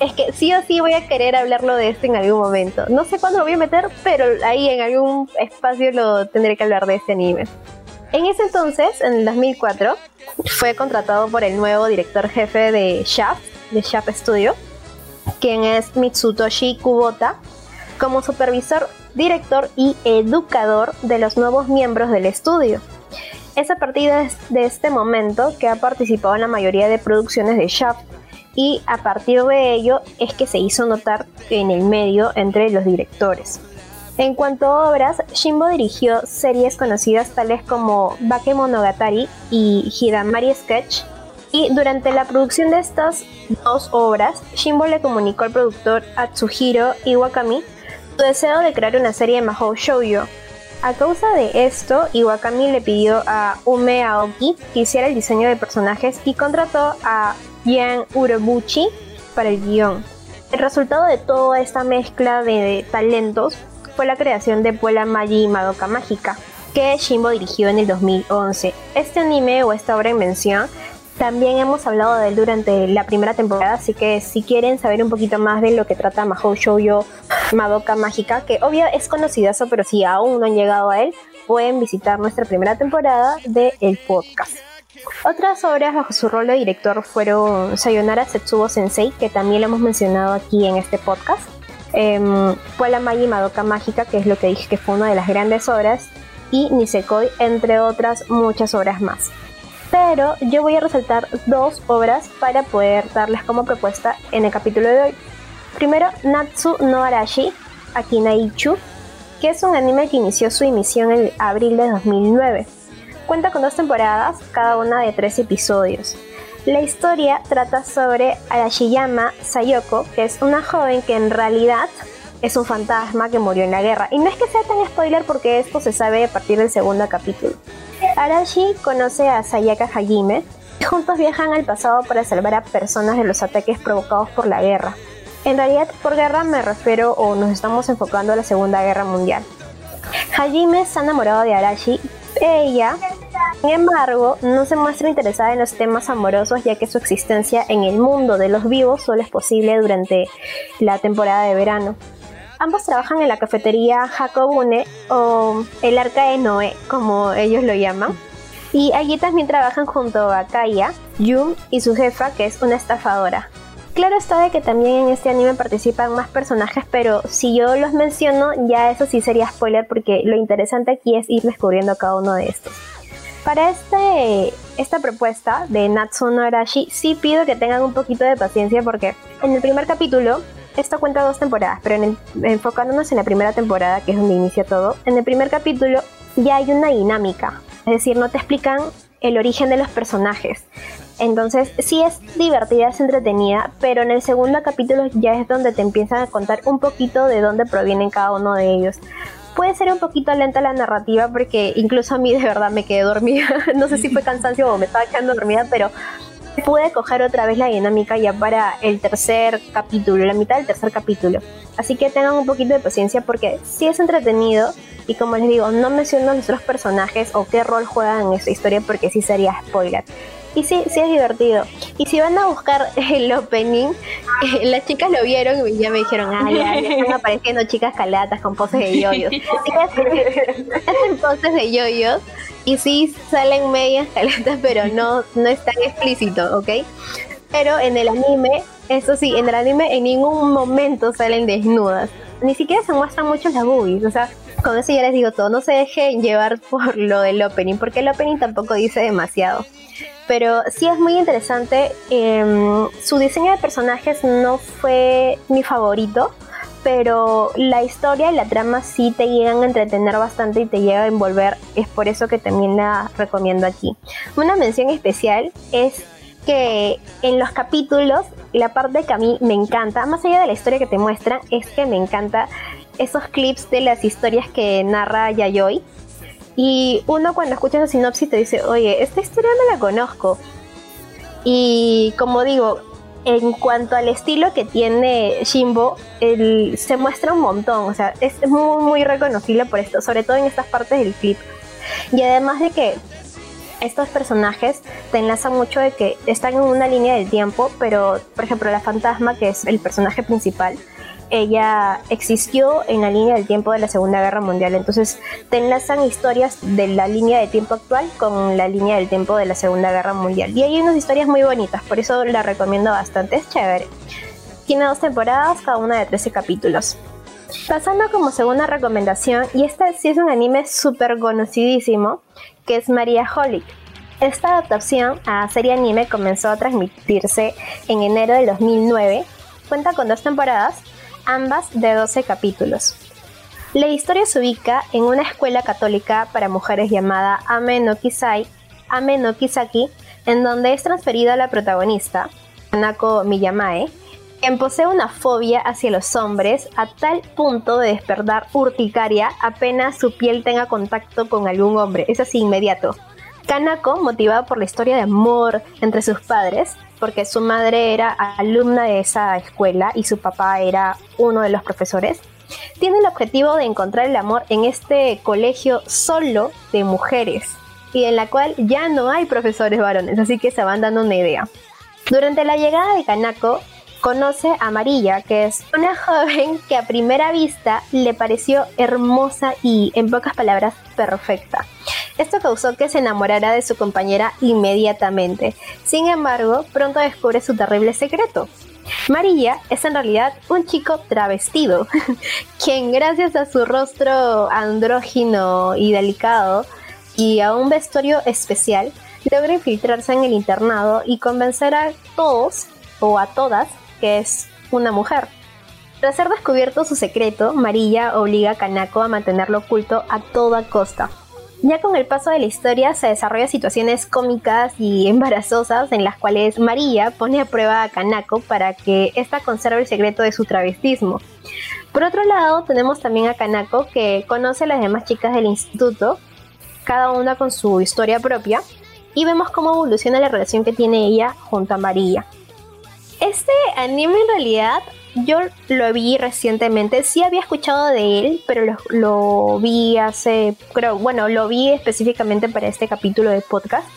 es que sí o sí voy a querer hablarlo de este en algún momento. No sé cuándo lo voy a meter, pero ahí en algún espacio lo tendré que hablar de este anime. En ese entonces, en el 2004, fue contratado por el nuevo director jefe de Shaft, de Shaft Studio, quien es Mitsutoshi Kubota, como supervisor, director y educador de los nuevos miembros del estudio. Es a partir de este momento que ha participado en la mayoría de producciones de Shaft, y a partir de ello es que se hizo notar en el medio entre los directores. En cuanto a obras, Shimbo dirigió series conocidas tales como Bakemonogatari y Hidamari Sketch, y durante la producción de estas dos obras, Shimbo le comunicó al productor Atsuhiro Iwakami su deseo de crear una serie de Mahou Shoujo, A causa de esto, Iwakami le pidió a Ume Aoki que hiciera el diseño de personajes y contrató a Yan Urobuchi para el guion. El resultado de toda esta mezcla de talentos fue la creación de Puella Magi Madoka Mágica, que Shimbo dirigió en el 2011. Este anime o esta obra en mención también hemos hablado de él durante la primera temporada, así que si quieren saber un poquito más de lo que trata Mahou Shoujo Madoka Mágica, que obvio es conocidazo, pero si aún no han llegado a él, pueden visitar nuestra primera temporada de el podcast. Otras obras bajo su rol de director fueron Sayonara Setsubo Sensei, que también lo hemos mencionado aquí en este podcast, eh, Puella Magi Madoka Mágica, que es lo que dije que fue una de las grandes obras, y Nisekoi, entre otras muchas obras más pero yo voy a resaltar dos obras para poder darles como propuesta en el capítulo de hoy. Primero, Natsu no Arashi, Akinaichu, que es un anime que inició su emisión en abril de 2009. Cuenta con dos temporadas, cada una de tres episodios. La historia trata sobre Arashiyama Sayoko, que es una joven que en realidad es un fantasma que murió en la guerra. Y no es que sea tan spoiler porque esto se sabe a partir del segundo capítulo. Arashi conoce a Sayaka Hajime y juntos viajan al pasado para salvar a personas de los ataques provocados por la guerra. En realidad, por guerra me refiero o nos estamos enfocando a la Segunda Guerra Mundial. Hajime está enamorado de Arashi. Ella, sin embargo, no se muestra interesada en los temas amorosos ya que su existencia en el mundo de los vivos solo es posible durante la temporada de verano. Ambos trabajan en la cafetería Jacobune o el Arca de Noé, como ellos lo llaman. Y allí también trabajan junto a Kaya, Yum y su jefa, que es una estafadora. Claro está de que también en este anime participan más personajes, pero si yo los menciono, ya eso sí sería spoiler porque lo interesante aquí es ir descubriendo cada uno de estos. Para este, esta propuesta de Natsuno Arashi, sí pido que tengan un poquito de paciencia porque en el primer capítulo esto cuenta dos temporadas, pero enfocándonos en la primera temporada, que es donde inicia todo, en el primer capítulo ya hay una dinámica. Es decir, no te explican el origen de los personajes. Entonces, sí es divertida, es entretenida, pero en el segundo capítulo ya es donde te empiezan a contar un poquito de dónde provienen cada uno de ellos. Puede ser un poquito lenta la narrativa porque incluso a mí de verdad me quedé dormida. no sé si fue cansancio o me estaba quedando dormida, pero pude coger otra vez la dinámica ya para el tercer capítulo, la mitad del tercer capítulo. Así que tengan un poquito de paciencia porque sí es entretenido y como les digo, no menciono a nuestros personajes o qué rol juegan en esta historia porque sí sería spoiler. Y sí, sí es divertido. Y si van a buscar el opening, eh, las chicas lo vieron y ya me dijeron, ah, ya, están apareciendo chicas calatas con poses de yoyos. hacen poses de yoyos y sí salen medias calatas, pero no, no es tan explícito, ¿ok? Pero en el anime, eso sí, en el anime en ningún momento salen desnudas. Ni siquiera se muestran mucho las boobies, o sea, con eso ya les digo todo, no se dejen llevar por lo del opening, porque el opening tampoco dice demasiado pero sí es muy interesante. Em, su diseño de personajes no fue mi favorito, pero la historia y la trama sí te llegan a entretener bastante y te llega a envolver. Es por eso que también la recomiendo aquí. Una mención especial es que en los capítulos, la parte que a mí me encanta, más allá de la historia que te muestran, es que me encanta esos clips de las historias que narra Yayoi y uno cuando escucha esa sinopsis te dice, oye, esta historia no la conozco. Y como digo, en cuanto al estilo que tiene Shimbo, se muestra un montón. O sea, es muy, muy reconocible por esto, sobre todo en estas partes del clip. Y además de que estos personajes te enlazan mucho de que están en una línea del tiempo, pero por ejemplo la fantasma, que es el personaje principal, ella existió en la línea del tiempo de la Segunda Guerra Mundial. Entonces te enlazan historias de la línea de tiempo actual con la línea del tiempo de la Segunda Guerra Mundial. Y hay unas historias muy bonitas, por eso la recomiendo bastante, es chévere. Tiene dos temporadas, cada una de 13 capítulos. Pasando como segunda recomendación, y este sí es un anime súper conocidísimo, que es Maria Holic. Esta adaptación a serie anime comenzó a transmitirse en enero de 2009. Cuenta con dos temporadas ambas de 12 capítulos. La historia se ubica en una escuela católica para mujeres llamada Ame no Kisaki, en donde es transferida la protagonista, Anako Miyamae, quien posee una fobia hacia los hombres a tal punto de despertar urticaria apenas su piel tenga contacto con algún hombre. Es así inmediato. Kanako, motivada por la historia de amor entre sus padres, porque su madre era alumna de esa escuela y su papá era uno de los profesores, tiene el objetivo de encontrar el amor en este colegio solo de mujeres y en la cual ya no hay profesores varones, así que se van dando una idea. Durante la llegada de Kanako, conoce a María, que es una joven que a primera vista le pareció hermosa y, en pocas palabras, perfecta. Esto causó que se enamorara de su compañera inmediatamente. Sin embargo, pronto descubre su terrible secreto. María es en realidad un chico travestido, quien gracias a su rostro andrógino y delicado y a un vestuario especial, logra infiltrarse en el internado y convencer a todos o a todas que es una mujer. Tras ser descubierto su secreto, María obliga a Kanako a mantenerlo oculto a toda costa. Ya con el paso de la historia se desarrollan situaciones cómicas y embarazosas en las cuales María pone a prueba a Kanako para que ésta conserve el secreto de su travestismo. Por otro lado, tenemos también a Kanako que conoce a las demás chicas del instituto, cada una con su historia propia, y vemos cómo evoluciona la relación que tiene ella junto a María. Este anime en realidad yo lo vi recientemente, sí había escuchado de él, pero lo, vi hace, creo, bueno, lo vi específicamente para este capítulo de podcast.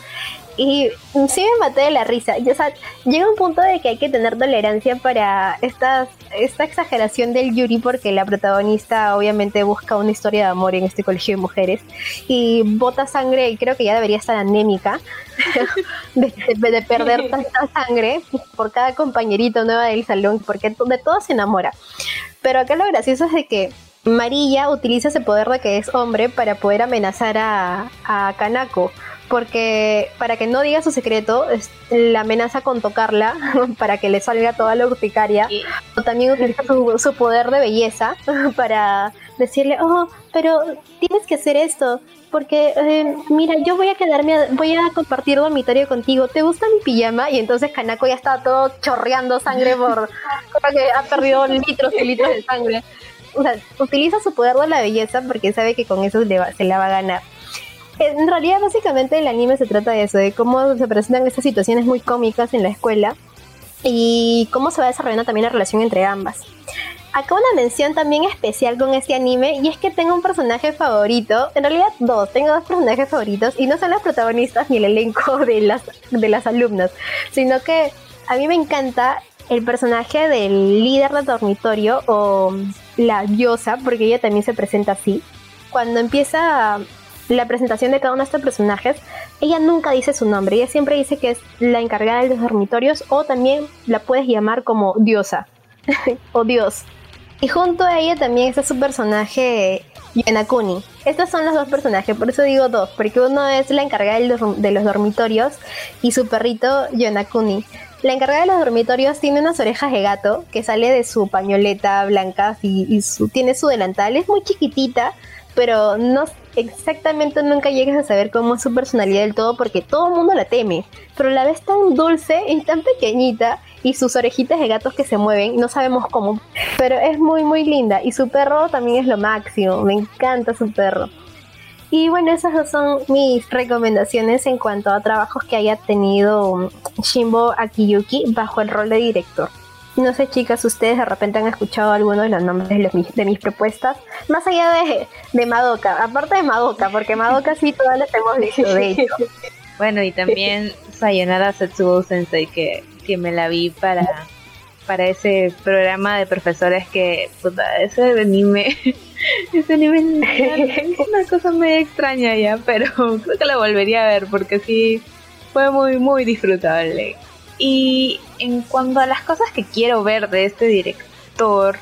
Y sí me maté de la risa. o sea, llega un punto de que hay que tener tolerancia para esta, esta exageración del Yuri porque la protagonista obviamente busca una historia de amor en este colegio de mujeres y bota sangre y creo que ya debería estar anémica de, de, perder tanta sangre por cada compañerito nueva del salón porque de todo se enamora. Pero acá lo gracioso es de que Marilla utiliza ese poder de que es hombre para poder amenazar a, a Kanako porque para que no diga su secreto, la amenaza con tocarla para que le salga toda la urticaria. O también utiliza su, poder de belleza para decirle, oh, pero tienes que hacer esto. Porque, eh, mira, yo voy a quedarme, voy a compartir dormitorio contigo. ¿Te gusta mi pijama? Y entonces Kanako ya está todo chorreando sangre por. que ha perdido litros y litros de sangre. O sea, utiliza su poder de la belleza porque sabe que con eso se la va a ganar en realidad básicamente el anime se trata de eso, de cómo se presentan estas situaciones muy cómicas en la escuela y cómo se va desarrollando también la relación entre ambas. Acá una mención también especial con este anime y es que tengo un personaje favorito, en realidad dos, tengo dos personajes favoritos y no son las protagonistas ni el elenco de las, de las alumnas, sino que a mí me encanta el personaje del líder del dormitorio o la diosa, porque ella también se presenta así. Cuando empieza la presentación de cada uno de estos personajes, ella nunca dice su nombre, ella siempre dice que es la encargada de los dormitorios o también la puedes llamar como diosa o dios. Y junto a ella también está su personaje Yanakuni. Estos son los dos personajes, por eso digo dos, porque uno es la encargada de los dormitorios y su perrito Yonakuni. La encargada de los dormitorios tiene unas orejas de gato que sale de su pañoleta blanca y, tiene su delantal. Es muy chiquitita, pero no exactamente nunca llegas a saber cómo es su personalidad del todo porque todo el mundo la teme, pero la ves tan dulce y tan pequeñita y sus orejitas de gatos que se mueven, no sabemos cómo, pero es muy muy linda y su perro también es lo máximo, me encanta su perro. Y bueno, esas son mis recomendaciones en cuanto a trabajos que haya tenido Shimbo Akiyuki bajo el rol de director. No sé, chicas, ustedes de repente han escuchado alguno de los nombres de, mis propuestas, más allá de, de, Madoka, aparte de Madoka, porque Madoka sí todas las hemos visto, de hecho. Bueno, y también Sayonara Setsubo Sensei, que, que me la vi para, para ese programa de profesores que, puta, ese anime, ese anime es una cosa muy extraña ya, pero creo que la volvería a ver porque sí fue muy, muy disfrutable. Y en cuanto a las cosas que quiero ver de este director,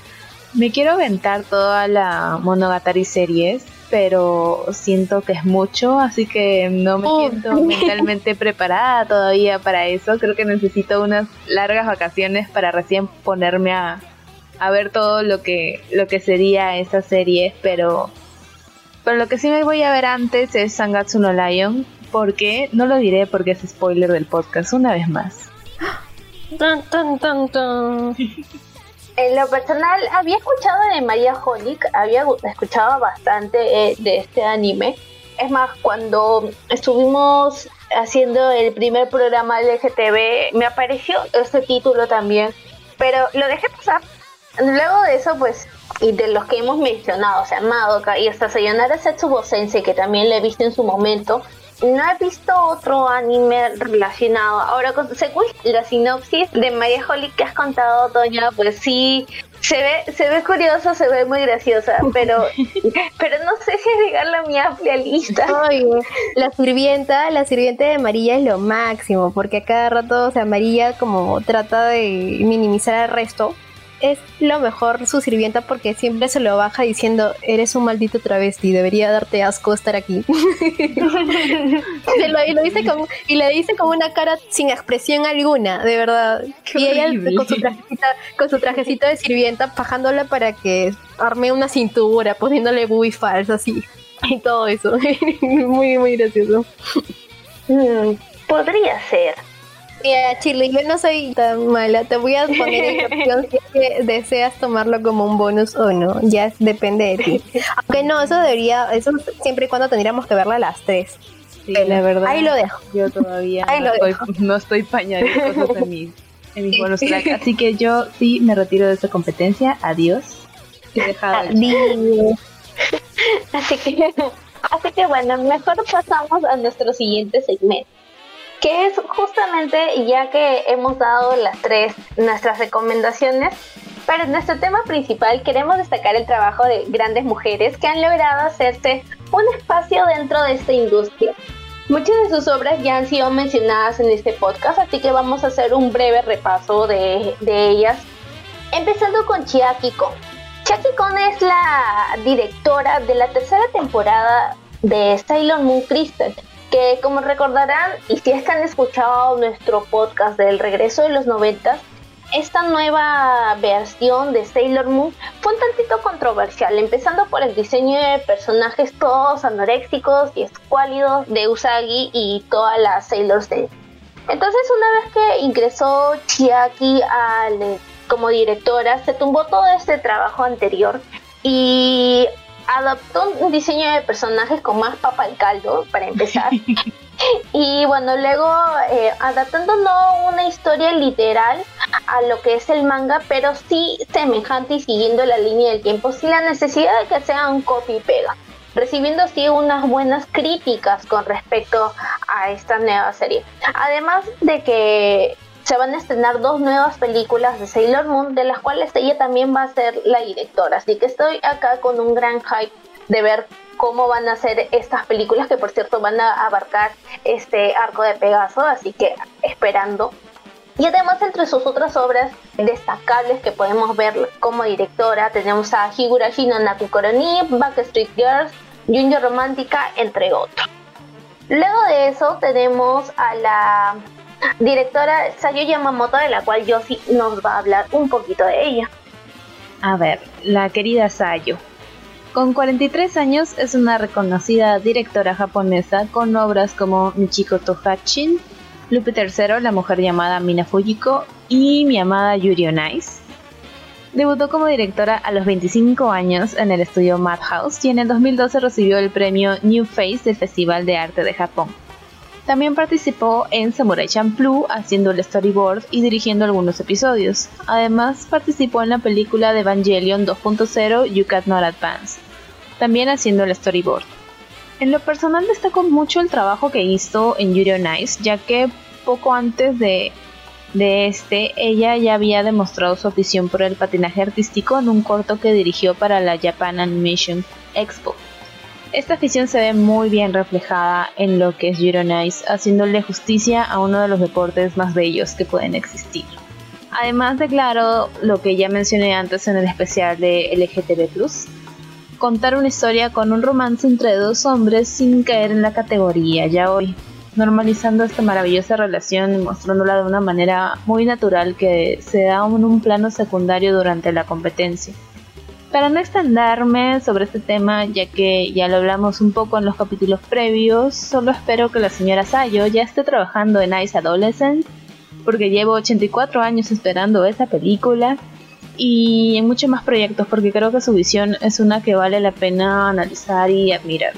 me quiero aventar toda la Monogatari series, pero siento que es mucho, así que no me oh. siento mentalmente preparada todavía para eso. Creo que necesito unas largas vacaciones para recién ponerme a, a ver todo lo que, lo que sería esa serie, pero, pero lo que sí me voy a ver antes es Sangatsu no Lion, porque no lo diré porque es spoiler del podcast una vez más. En lo personal, había escuchado de María Holic, había escuchado bastante eh, de este anime. Es más, cuando estuvimos haciendo el primer programa LGTB, me apareció este título también, pero lo dejé pasar. Luego de eso, pues, y de los que hemos mencionado, o sea, Madoka y hasta Sayonara Setsubo Sensei, que también le he visto en su momento, no he visto otro anime relacionado. Ahora, según la sinopsis de María Holly que has contado, Toña, pues sí, se ve, se ve curioso, se ve muy graciosa, pero, pero no sé si agregarla a mi amplia lista. la sirvienta, la sirvienta de María es lo máximo, porque a cada rato, o sea, María como trata de minimizar al resto, es lo mejor su sirvienta porque siempre se lo baja diciendo, eres un maldito travesti, debería darte asco estar aquí. y, lo, dice como, y le dice como una cara sin expresión alguna, de verdad. y ella con su, con su trajecito de sirvienta pajándola para que arme una cintura, poniéndole boobies falsas así. Y todo eso. muy, muy gracioso. Mm, podría ser. Mira, Chile, yo no soy tan mala. Te voy a poner en opción si es que deseas tomarlo como un bonus o no. Ya depende de ti. Aunque no, eso debería, eso siempre y cuando tendríamos que verla a las tres. Sí, la verdad. Ahí lo dejo. Yo todavía no, estoy, no, estoy, cosas en mi, en mi bonus track. Así que yo sí me retiro de esta competencia. Adiós. He dejado Adiós. Así que, así que bueno, mejor pasamos a nuestro siguiente segmento que es justamente ya que hemos dado las tres nuestras recomendaciones, en nuestro tema principal queremos destacar el trabajo de grandes mujeres que han logrado hacerse un espacio dentro de esta industria. Muchas de sus obras ya han sido mencionadas en este podcast, así que vamos a hacer un breve repaso de, de ellas, empezando con Chiaki Kon. Chiaki Kon es la directora de la tercera temporada de Sailor Moon Crystal, que como recordarán, y si es que han escuchado nuestro podcast del regreso de los noventas, esta nueva versión de Sailor Moon fue un tantito controversial, empezando por el diseño de personajes todos anoréxicos y escuálidos de Usagi y todas las Sailor Sense. Entonces, una vez que ingresó Chiaki al, como directora, se tumbó todo este trabajo anterior y adaptó un diseño de personajes con más papa al caldo, para empezar. y bueno, luego eh, adaptando no una historia literal a lo que es el manga, pero sí semejante y siguiendo la línea del tiempo, sin la necesidad de que sea un copy y pega. Recibiendo así unas buenas críticas con respecto a esta nueva serie. Además de que se van a estrenar dos nuevas películas de Sailor Moon, de las cuales ella también va a ser la directora. Así que estoy acá con un gran hype de ver cómo van a ser estas películas, que por cierto van a abarcar este arco de Pegaso, así que esperando. Y además entre sus otras obras destacables que podemos ver como directora, tenemos a Higurashi no Naku Koroni, Backstreet Girls, Junjo Romántica, entre otros. Luego de eso tenemos a la directora Sayo Yamamoto, de la cual Yoshi nos va a hablar un poquito de ella. A ver, la querida Sayo. Con 43 años es una reconocida directora japonesa con obras como Michiko Tohachin, Lupe III, la mujer llamada Mina Fujiko y mi amada Yuri on Ice. Debutó como directora a los 25 años en el estudio Madhouse y en el 2012 recibió el premio New Face del Festival de Arte de Japón. También participó en Samurai Champloo haciendo el storyboard y dirigiendo algunos episodios. Además participó en la película de Evangelion 2.0 You Cat Not Advance, también haciendo el storyboard. En lo personal destacó mucho el trabajo que hizo en Yuri on Ice, ya que poco antes de, de este, ella ya había demostrado su afición por el patinaje artístico en un corto que dirigió para la Japan Animation Expo. Esta afición se ve muy bien reflejada en lo que es Ice, haciéndole justicia a uno de los deportes más bellos que pueden existir. Además de claro lo que ya mencioné antes en el especial de LGTB+, contar una historia con un romance entre dos hombres sin caer en la categoría ya hoy, normalizando esta maravillosa relación y mostrándola de una manera muy natural que se da en un plano secundario durante la competencia. Para no extenderme sobre este tema, ya que ya lo hablamos un poco en los capítulos previos, solo espero que la señora Sayo ya esté trabajando en Ice Adolescent porque llevo 84 años esperando esta película y en muchos más proyectos porque creo que su visión es una que vale la pena analizar y admirar.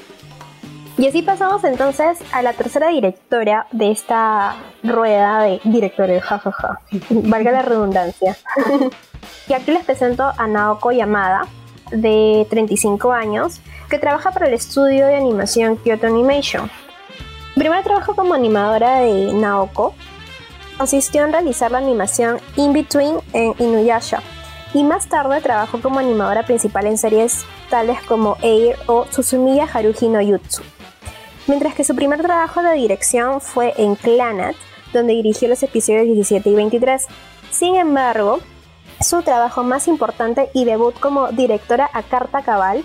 Y así pasamos entonces a la tercera directora de esta rueda de directores, jajaja, valga la redundancia. y aquí les presento a Naoko Yamada, de 35 años, que trabaja para el estudio de animación Kyoto Animation. Primero trabajó como animadora de Naoko, consistió en realizar la animación In Between en Inuyasha, y más tarde trabajó como animadora principal en series tales como Air o Tsusumiya Haruhi no Yutsu. Mientras que su primer trabajo de dirección fue en Clanat, donde dirigió los episodios 17 y 23. Sin embargo, su trabajo más importante y debut como directora a carta cabal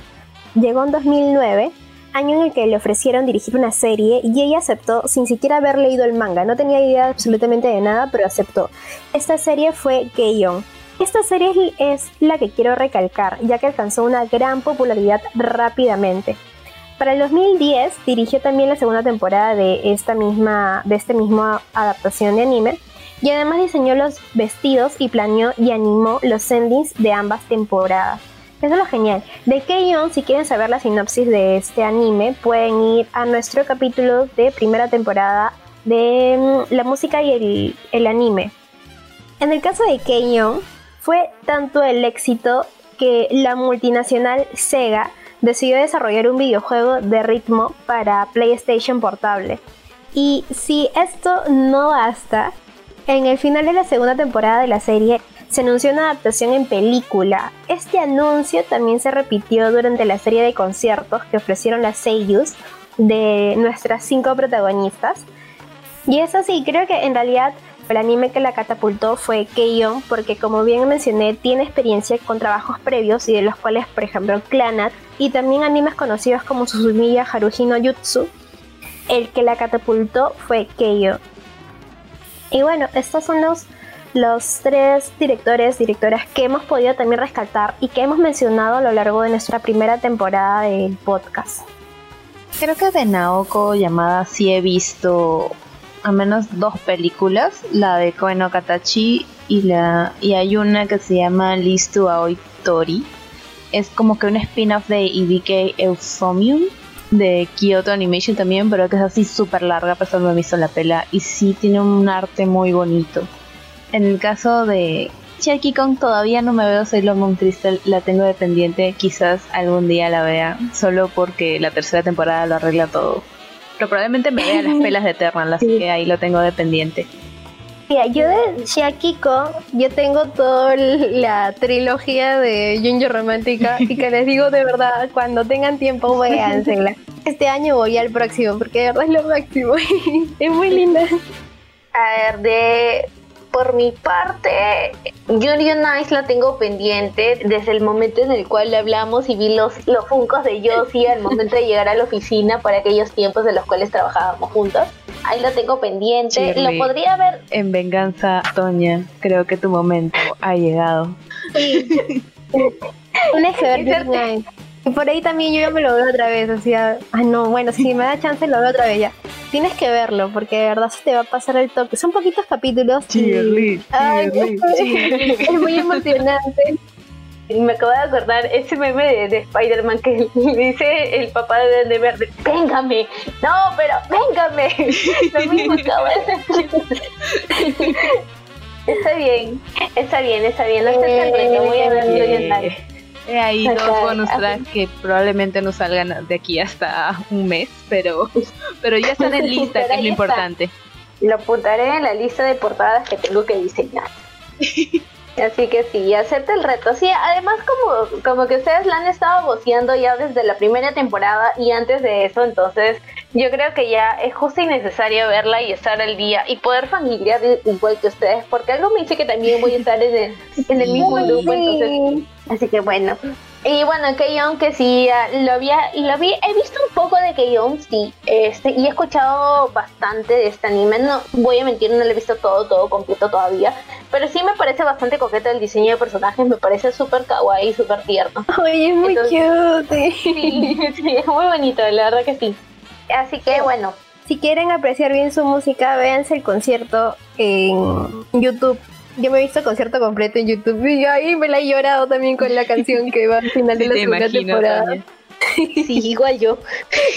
llegó en 2009, año en el que le ofrecieron dirigir una serie y ella aceptó sin siquiera haber leído el manga. No tenía idea absolutamente de nada, pero aceptó. Esta serie fue Keion. Esta serie es la que quiero recalcar, ya que alcanzó una gran popularidad rápidamente. Para el 2010 dirigió también la segunda temporada de esta misma, de este mismo adaptación de anime y además diseñó los vestidos y planeó y animó los endings de ambas temporadas. Eso es lo genial. De Keion, si quieren saber la sinopsis de este anime, pueden ir a nuestro capítulo de primera temporada de mm, la música y el, el anime. En el caso de Keion, fue tanto el éxito que la multinacional Sega decidió desarrollar un videojuego de ritmo para PlayStation Portable. Y si esto no basta, en el final de la segunda temporada de la serie se anunció una adaptación en película. Este anuncio también se repitió durante la serie de conciertos que ofrecieron las seiyus de nuestras cinco protagonistas. Y eso sí, creo que en realidad el anime que la catapultó fue Keion porque como bien mencioné tiene experiencia con trabajos previos y de los cuales por ejemplo Clanat y también animes conocidos como Suzumiya Haruhi no Jutsu. El que la catapultó fue Keion. Y bueno, estos son los, los tres directores, directoras que hemos podido también rescatar y que hemos mencionado a lo largo de nuestra primera temporada del podcast. Creo que de Naoko llamada sí he visto al menos dos películas, la de Koen Katachi y la y hay una que se llama Listu Aoi Tori. Es como que un spin-off de IDK Euphonium de Kyoto Animation también, pero que es así súper larga, pero no me visto la pela. Y sí tiene un arte muy bonito. En el caso de Chiaki Kong todavía no me veo Sailor Moon Crystal, la tengo de pendiente, quizás algún día la vea, solo porque la tercera temporada lo arregla todo. Pero probablemente me vea las pelas de Eternal, así que ahí lo tengo de pendiente. Mira, yo de Shiakiko, yo tengo toda la trilogía de Junjo Romántica y que les digo de verdad, cuando tengan tiempo véansela. Este año voy al próximo porque de verdad es lo máximo. es muy linda. A ver, de por mi parte, Yuri Nice la tengo pendiente desde el momento en el cual hablamos y vi los, los funcos de Josie al momento de llegar a la oficina por aquellos tiempos en los cuales trabajábamos juntos. Ahí lo tengo pendiente. lo podría ver. En venganza, Toña, creo que tu momento ha llegado. Un ejemplo. Y por ahí también yo ya me lo veo otra vez, así, ah, no, bueno, si me da chance lo veo otra vez ya. Tienes que verlo, porque de verdad se te va a pasar el toque. Son poquitos capítulos. Cheerly, es muy emocionante. Me acabo de acordar ese meme de, Spider-Man que dice el papá de de Verde, véngame, no, pero véngame. Lo mismo acabo de Está bien, está bien, está bien, no ver He ahí dos bonus tracks que probablemente no salgan de aquí hasta un mes, pero, pero ya están en lista, que es lo importante. Lo apuntaré en la lista de portadas que tengo que diseñar. Así que sí, acepta el reto. Sí, además como, como que ustedes la han estado voceando ya desde la primera temporada y antes de eso, entonces yo creo que ya es justo y necesario verla y estar al día y poder familiar igual que ustedes, porque algo me dice que también voy a estar en el, en el mismo grupo, entonces, así que bueno, y bueno, Keyon que sí, lo había, lo vi, he visto un poco de Keyon, sí, este, y he escuchado bastante de este anime, no voy a mentir, no lo he visto todo, todo completo todavía, pero sí me parece bastante coqueto el diseño de personajes, me parece súper kawaii, súper tierno. Oye, es muy cute. Sí, sí, es muy bonito, la verdad que sí. Así que bueno, si quieren apreciar bien su música, véanse el concierto en YouTube. Yo me he visto concierto completo en YouTube y ahí me la he llorado también con la canción que va al final de la segunda temporada. Sí, igual yo.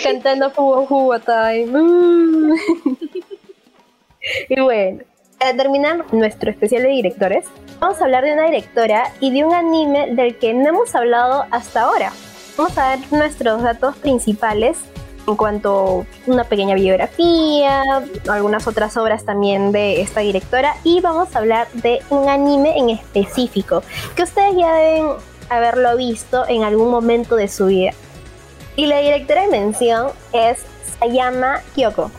Cantando Fuwa Fuwa Time. y bueno, para terminar nuestro especial de directores, vamos a hablar de una directora y de un anime del que no hemos hablado hasta ahora. Vamos a ver nuestros datos principales en cuanto a una pequeña biografía, algunas otras obras también de esta directora y vamos a hablar de un anime en específico que ustedes ya deben haberlo visto en algún momento de su vida. Y la directora de mención es Sayama Kyoko.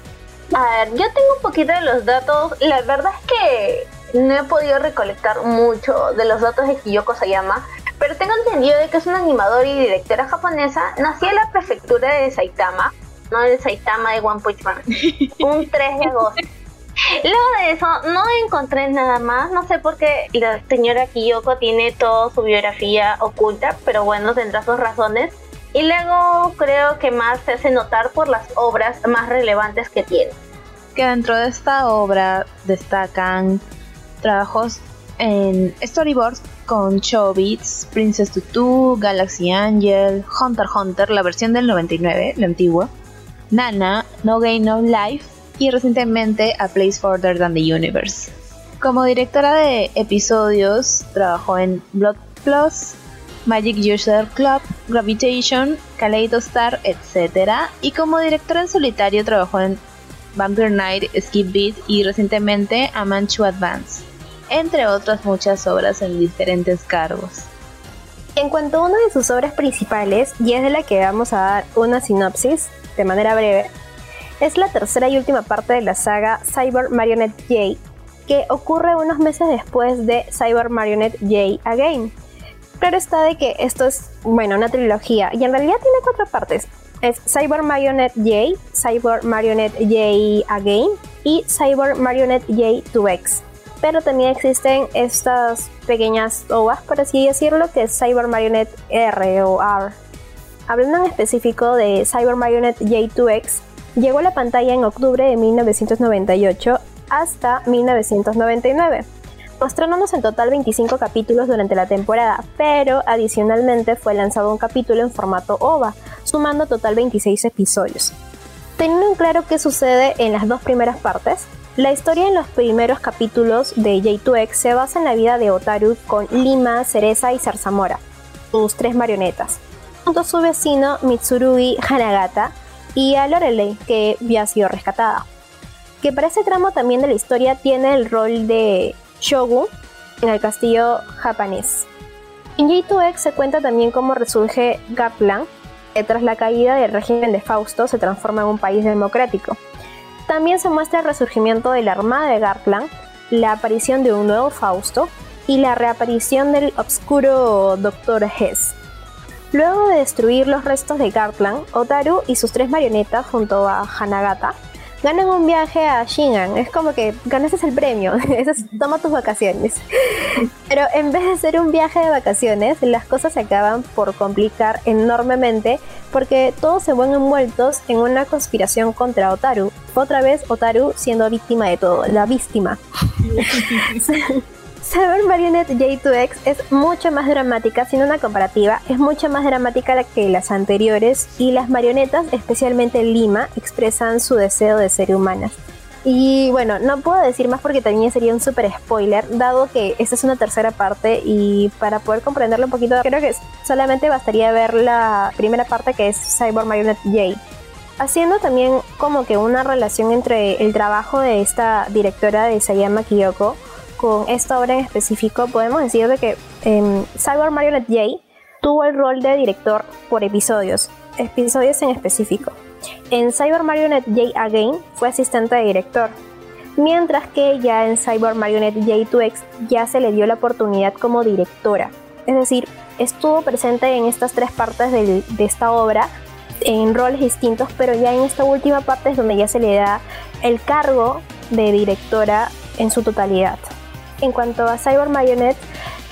A ver, yo tengo un poquito de los datos. La verdad es que no he podido recolectar mucho de los datos de Kyoko Sayama, pero tengo entendido de que es una animadora y directora japonesa. Nació en la prefectura de Saitama, no de Saitama de One Punch Man, un 3 de agosto. Luego de eso no encontré nada más, no sé por qué la señora Kyoko tiene toda su biografía oculta, pero bueno, tendrá sus razones. Y luego creo que más se hace notar por las obras más relevantes que tiene. Que dentro de esta obra destacan trabajos en storyboards con Chobits, Princess Tutu, Galaxy Angel, Hunter Hunter, la versión del 99, la antigua, Nana, No Game No Life y recientemente A Place Further Than the Universe. Como directora de episodios, trabajó en Blood Plus, Magic User Club, Gravitation, Kaleido Star, etc. Y como directora en solitario trabajó en Vampire Night, Skip Beat y recientemente A Manchu Advance, entre otras muchas obras en diferentes cargos. En cuanto a una de sus obras principales, y es de la que vamos a dar una sinopsis de manera breve, es la tercera y última parte de la saga Cyber Marionette J, que ocurre unos meses después de Cyber Marionette J Again, Claro está de que esto es, bueno, una trilogía y en realidad tiene cuatro partes. Es Cyber Marionette J, Cyber Marionette J Again y Cyber Marionette J 2X. Pero también existen estas pequeñas OVAs, por así decirlo, que es Cyber Marionette R o R. Hablando en específico de Cyber Marionette J2X, llegó a la pantalla en octubre de 1998 hasta 1999 mostrándonos en total 25 capítulos durante la temporada, pero adicionalmente fue lanzado un capítulo en formato OVA, sumando total 26 episodios. Teniendo en claro qué sucede en las dos primeras partes, la historia en los primeros capítulos de J2X se basa en la vida de Otaru con Lima, Cereza y Zarzamora, sus tres marionetas, junto a su vecino Mitsurugi Hanagata y a Lorelei, que había sido rescatada. Que para ese tramo también de la historia tiene el rol de Shogun en el castillo japonés. En J2X se cuenta también cómo resurge Gartland, que tras la caída del régimen de Fausto se transforma en un país democrático. También se muestra el resurgimiento de la armada de Gartland, la aparición de un nuevo Fausto y la reaparición del obscuro Dr. Hess. Luego de destruir los restos de Gartland, Otaru y sus tres marionetas junto a Hanagata ganan un viaje a Shingan. Es como que ganaste el premio. Eso es, toma tus vacaciones. Pero en vez de ser un viaje de vacaciones, las cosas se acaban por complicar enormemente porque todos se ven envueltos en una conspiración contra Otaru. Otra vez Otaru siendo víctima de todo, la víctima. Cyber Marionette J2X es mucho más dramática, sin una comparativa, es mucho más dramática que las anteriores y las marionetas, especialmente Lima, expresan su deseo de ser humanas. Y bueno, no puedo decir más porque también sería un super spoiler, dado que esta es una tercera parte y para poder comprenderlo un poquito, creo que solamente bastaría ver la primera parte que es Cyber Marionette J. Haciendo también como que una relación entre el trabajo de esta directora de Sayama Kiyoko con esta obra en específico, podemos decir de que em, Cyber Marionette J tuvo el rol de director por episodios, episodios en específico. En Cyber Marionette J Again fue asistente de director, mientras que ya en Cyber Marionette J2X ya se le dio la oportunidad como directora. Es decir, estuvo presente en estas tres partes de esta obra en roles distintos, pero ya en esta última parte es donde ya se le da el cargo de directora en su totalidad. En cuanto a Cyber Marionette,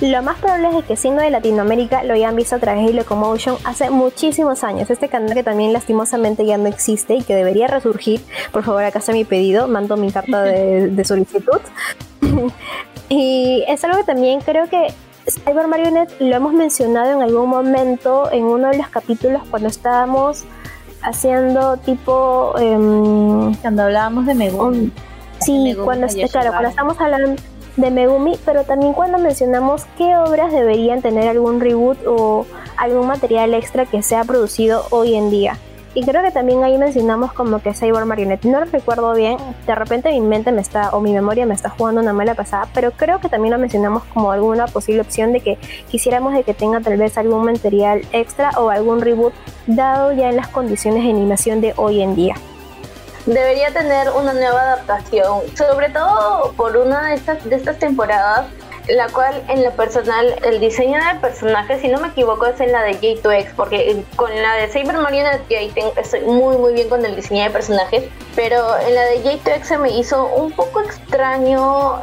lo más probable es que siendo de Latinoamérica lo hayan visto a través de Locomotion hace muchísimos años. Este canal que también lastimosamente ya no existe y que debería resurgir. Por favor, acá está mi pedido, mando mi carta de, solicitud. y es algo que también creo que Cyber Marionette lo hemos mencionado en algún momento en uno de los capítulos cuando estábamos haciendo tipo... Em, cuando hablábamos de Megumi. sí, cuando, claro, cuando estamos hablando de Megumi, pero también cuando mencionamos qué obras deberían tener algún reboot o algún material extra que sea producido hoy en día. Y creo que también ahí mencionamos como que Cyber Marionette. No lo recuerdo bien, de repente mi mente me está, o mi memoria me está jugando una mala pasada, pero creo que también lo mencionamos como alguna posible opción de que quisiéramos de que tenga tal vez algún material extra o algún reboot dado ya en las condiciones de animación de hoy en día debería tener una nueva adaptación, sobre todo por una de estas, de estas temporadas, la cual en lo personal, el diseño de personajes, si no me equivoco, es en la de J2X, porque con la de Cyber Marionette estoy muy muy bien con el diseño de personajes, pero en la de J2X se me hizo un poco extraño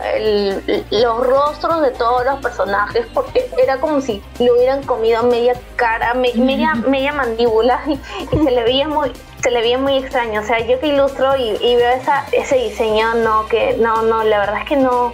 los rostros de todos los personajes, porque era como si le hubieran comido media cara, media, media mandíbula y se le veía muy se le veía muy extraño. O sea, yo que ilustro y, veo esa, ese diseño, no, que no, no, la verdad es que no,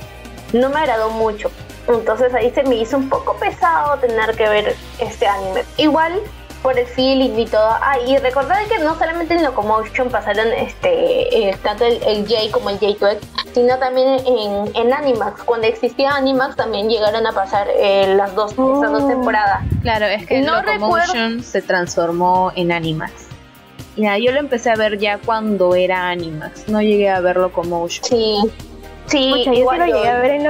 no me agradó mucho. Entonces ahí se me hizo un poco pesado tener que ver este anime. Igual por el feeling y todo. Ah, y recordad que no solamente en Locomotion pasaron este eh, tanto el, J como el J2X, sino también en, en, Animax. Cuando existía Animax también llegaron a pasar eh, las dos, dos oh. temporadas. Claro, es que no Locomotion se transformó en Animax. Ya, yo lo empecé a ver ya cuando era Animax, no llegué a verlo como Sí. Sí, yo sí lo llegué a ver en.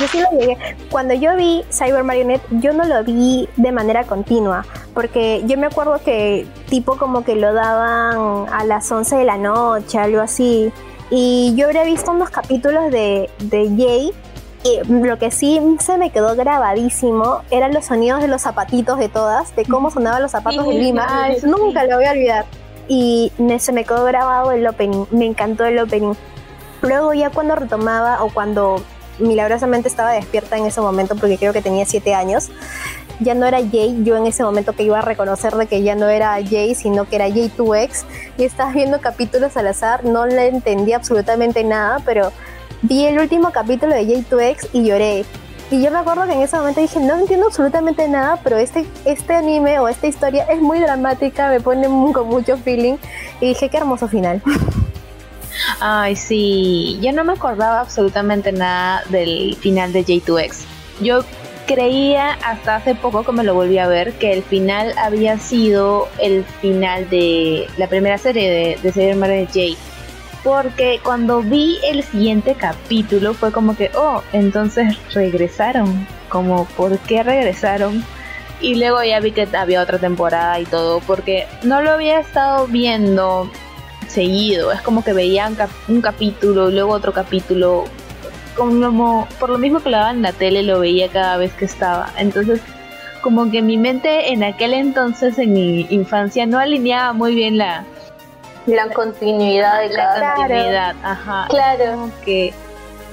Yo sí lo llegué. Cuando yo vi Cyber Marionette, yo no lo vi de manera continua. Porque yo me acuerdo que, tipo, como que lo daban a las 11 de la noche, algo así. Y yo habría visto unos capítulos de, de Jay y lo que sí se me quedó grabadísimo eran los sonidos de los zapatitos de todas, de cómo sonaban los zapatos de Lima. Nunca lo voy a olvidar. Y se me quedó grabado el opening, me encantó el opening. Luego ya cuando retomaba o cuando milagrosamente estaba despierta en ese momento, porque creo que tenía 7 años, ya no era Jay, yo en ese momento que iba a reconocer de que ya no era Jay, sino que era Jay2X, y estaba viendo capítulos al azar, no le entendí absolutamente nada, pero vi el último capítulo de J2X y lloré. Y yo me acuerdo que en ese momento dije, no entiendo absolutamente nada, pero este, este anime o esta historia es muy dramática, me pone con mucho feeling. Y dije, qué hermoso final. Ay, sí, yo no me acordaba absolutamente nada del final de J2X. Yo creía hasta hace poco que me lo volví a ver que el final había sido el final de la primera serie de, de Sailor Moon J porque cuando vi el siguiente capítulo fue como que, oh, entonces regresaron, como, ¿por qué regresaron? Y luego ya vi que había otra temporada y todo, porque no lo había estado viendo seguido, es como que veía un, capítulo, luego otro capítulo, como, por lo mismo que lo daban en la tele, lo veía cada vez que estaba. Entonces, como que mi mente en aquel entonces, en mi infancia, no alineaba muy bien la, la continuidad de cada la continuidad, ajá. Claro. que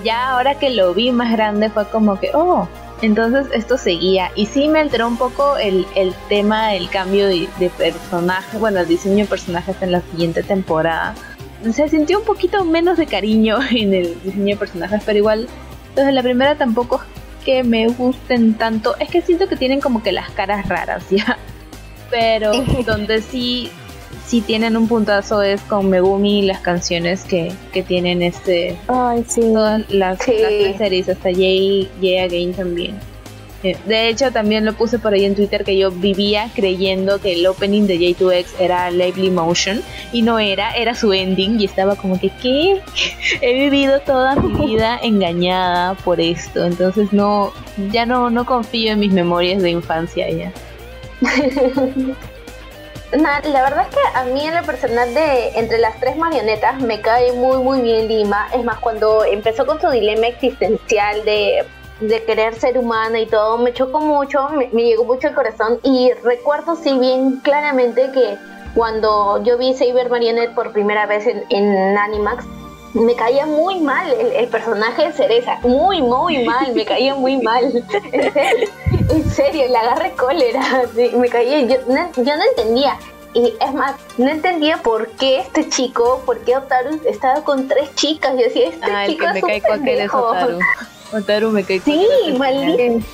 ya ahora que lo vi más grande fue como que, oh, entonces esto seguía. Y sí me alteró un poco el, el tema del cambio de, personaje, bueno, el diseño de personajes en la siguiente temporada. Se sintió un poquito menos de cariño en el diseño de personajes, pero igual, desde la primera tampoco que me gusten tanto. Es que siento que tienen como que las caras raras, ¿ya? Pero donde sí si tienen un puntazo es con Megumi las canciones que, que tienen este Ay, sí. todas las, series hasta Jay, Jay Again también eh, de hecho también lo puse por ahí en Twitter que yo vivía creyendo que el opening de J2X era Lively Motion y no era, era su ending y estaba como que ¿qué? He vivido toda mi vida engañada por esto, entonces no ya no no confío en mis memorias de infancia ya. la verdad es que a mí en lo personal de entre las tres marionetas me cae muy muy bien Lima. Es más, cuando empezó con su dilema existencial de, querer ser humana y todo, me chocó mucho, me, llegó mucho al corazón y recuerdo sí bien claramente que cuando yo vi Saber Marionette por primera vez en, en Animax, me caía muy mal el, personaje de Cereza, muy, muy mal, me caía muy mal. En serio, le agarré cólera, me caía, yo no, yo no entendía. Y es más, no entendía por qué este chico, por qué Otaru estaba con tres chicas. Yo decía, este ah, chico el que me cae cualquier es Otaru. Otaru me cae Sí, maldito.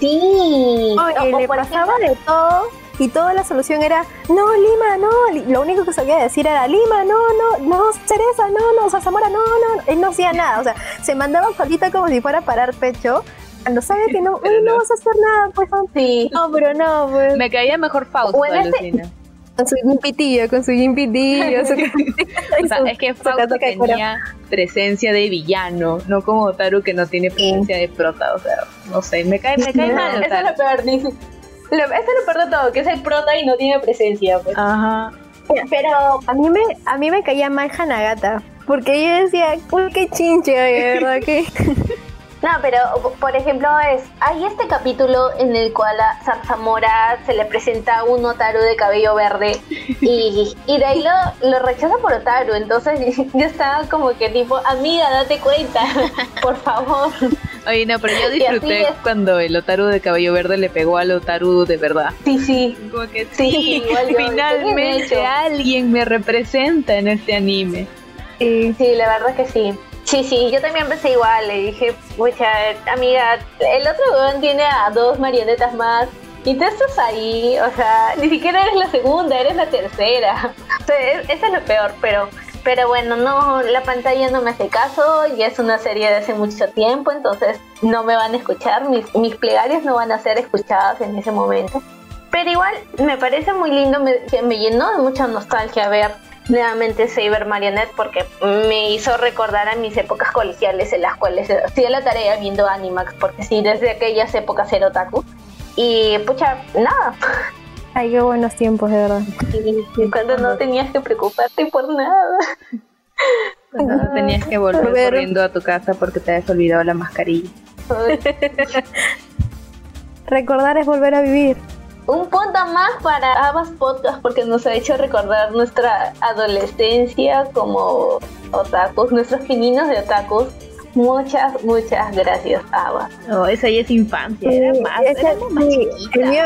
Sí. Oye, le pasaba de todo y toda la solución era, no, Lima, no, lo único que sabía decir era, Lima, no, no, no, Cereza, no, no, o sea, Zamora, no, no, él no hacía nada, o sea, se mandaba solita como si fuera a parar pecho, cuando sabe que no, no vas a hacer nada, pues, sí. no, pero no, pues. Me caía mejor Fausto, Con su jimpitillo, con su jimpitillo. Su... o sea, es que Fausto tenía presencia de villano, no como Taru que no tiene presencia de prota, o sea, no sé, me cae, me cae mal. Eso es lo peor, lo, eso es lo peor de todo, que es el prota y no tiene presencia. Pues. Ajá. Pero a mí me, a mí me caía mal Hanagata. Porque yo decía, uy, qué chinche, de verdad que. No, pero por ejemplo es hay este capítulo en el cual a Zarzamora se le presenta un Otaru de cabello verde y, y de ahí lo, lo rechaza por Otaru, entonces yo estaba como que tipo, amiga, date cuenta, por favor. Oye, no, pero yo disfruté cuando el Otaru de cabello verde le pegó al Otaru de verdad. Sí, sí. Como que sí, finalmente alguien me representa en este anime. Sí, sí, la verdad que sí. Sí, sí, yo también pensé igual, le dije, mucha amiga, el otro weón tiene a dos marionetas más y tú estás ahí, o sea, ni siquiera eres la segunda, eres la tercera. O sea, eso es lo peor, pero pero bueno, no, la pantalla no me hace caso, ya es una serie de hace mucho tiempo, entonces no me van a escuchar, mis, mis plegarias no van a ser escuchadas en ese momento. Pero igual me parece muy lindo, me, me llenó de mucha nostalgia ver nuevamente Saber Marionette porque me hizo recordar a mis épocas colegiales en las cuales hacía la tarea viendo Animax, porque sí, desde aquellas épocas era otaku. Y pucha, nada, Ay, qué buenos tiempos, de verdad. cuando no tenías que preocuparte por nada. Cuando no tenías que volver corriendo a tu casa porque te habías olvidado la mascarilla. Recordar es volver a vivir. Un punto más para Abbas Podcast porque nos ha hecho recordar nuestra adolescencia como otakus, nuestros fininos de otakus. Muchas, muchas gracias, Abbas. Oh, esa ya es infancia, era más, era más chiquita. A mí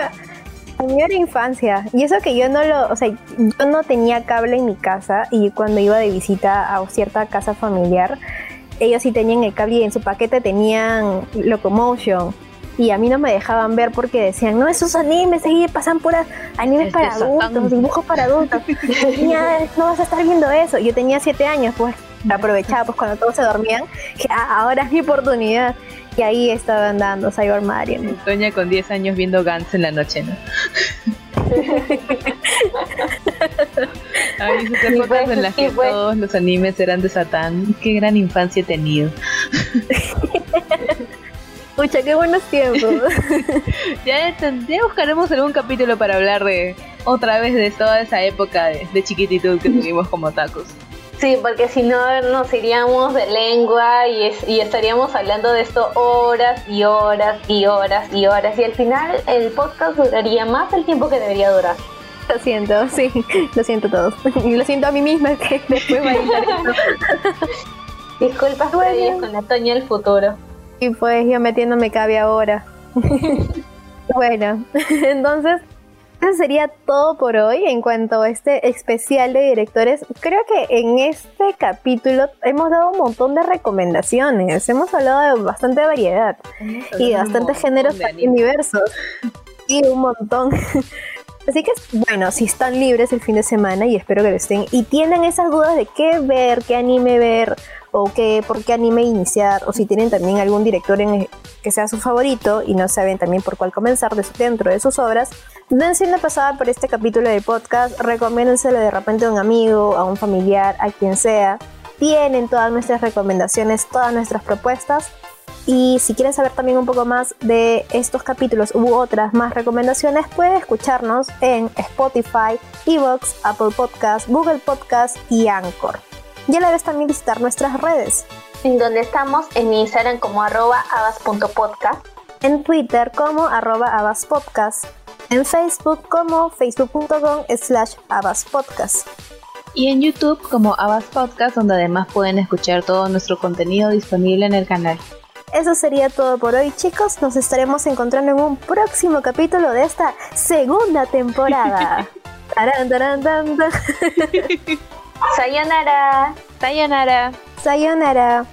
era infancia. Y eso que yo no lo, o sea, yo no tenía cable en mi casa y cuando iba de visita a cierta casa familiar, ellos sí tenían el cable y en su paquete tenían Locomotion. Y a mí no me dejaban ver porque decían, no, esos animes ahí pasan puras animes para adultos, dibujos para adultos. no vas a estar viendo eso. Yo tenía siete años, pues aprovechaba pues cuando todos se dormían, que ah, ahora es mi oportunidad. Y ahí estaba andando Cyber Mario. Doña con 10 años viendo Gantz en la noche, ¿no? Hay esas épocas en las que todos los animes eran de Satán. Qué gran infancia he tenido. Pucha, qué buenos tiempos. ya, ya, buscaremos algún capítulo para hablar de otra vez de toda esa época de, de chiquititud que tuvimos como tacos. Sí, porque si no nos iríamos de lengua y, y estaríamos hablando de esto horas y horas y horas y horas. Y al final el podcast duraría más el tiempo que debería durar. Lo siento, sí, lo siento a todos. Y lo siento a mí misma que después va a editar esto. Disculpas bueno. con la Toña del futuro. Y pues yo metiéndome cabe ahora. bueno, entonces eso sería todo por hoy en cuanto a este especial de directores. Creo que en este capítulo hemos dado un montón de recomendaciones. Hemos hablado de bastante variedad y de bastantes géneros y universos. Y un montón. Así que, bueno, si están libres el fin de semana y espero que lo estén y tienen esas dudas de qué ver, qué anime ver o qué, por qué anime iniciar o si tienen también algún director en, que sea su favorito y no saben también por cuál comenzar dentro de sus obras, dense una pasada por este capítulo de podcast, recomiéndenselo de repente a un amigo, a un familiar, a quien sea. Tienen todas nuestras recomendaciones, todas nuestras propuestas. Y si quieren saber también un poco más de estos capítulos u otras más recomendaciones, pueden escucharnos en Spotify, Evox, Apple Podcasts, Google Podcasts y Anchor. Y a la vez también visitar nuestras redes en donde estamos en Instagram como arroba abas.podcast, en Twitter como arroba abaspodcast, en Facebook como facebook.com slash abaspodcast. y en YouTube como Abbas Podcast, donde además pueden escuchar todo nuestro contenido disponible en el canal. Eso sería todo por hoy, chicos. Nos estaremos encontrando en un próximo capítulo de esta segunda temporada. Tan. Sayonara. Sayonara. Sayonara.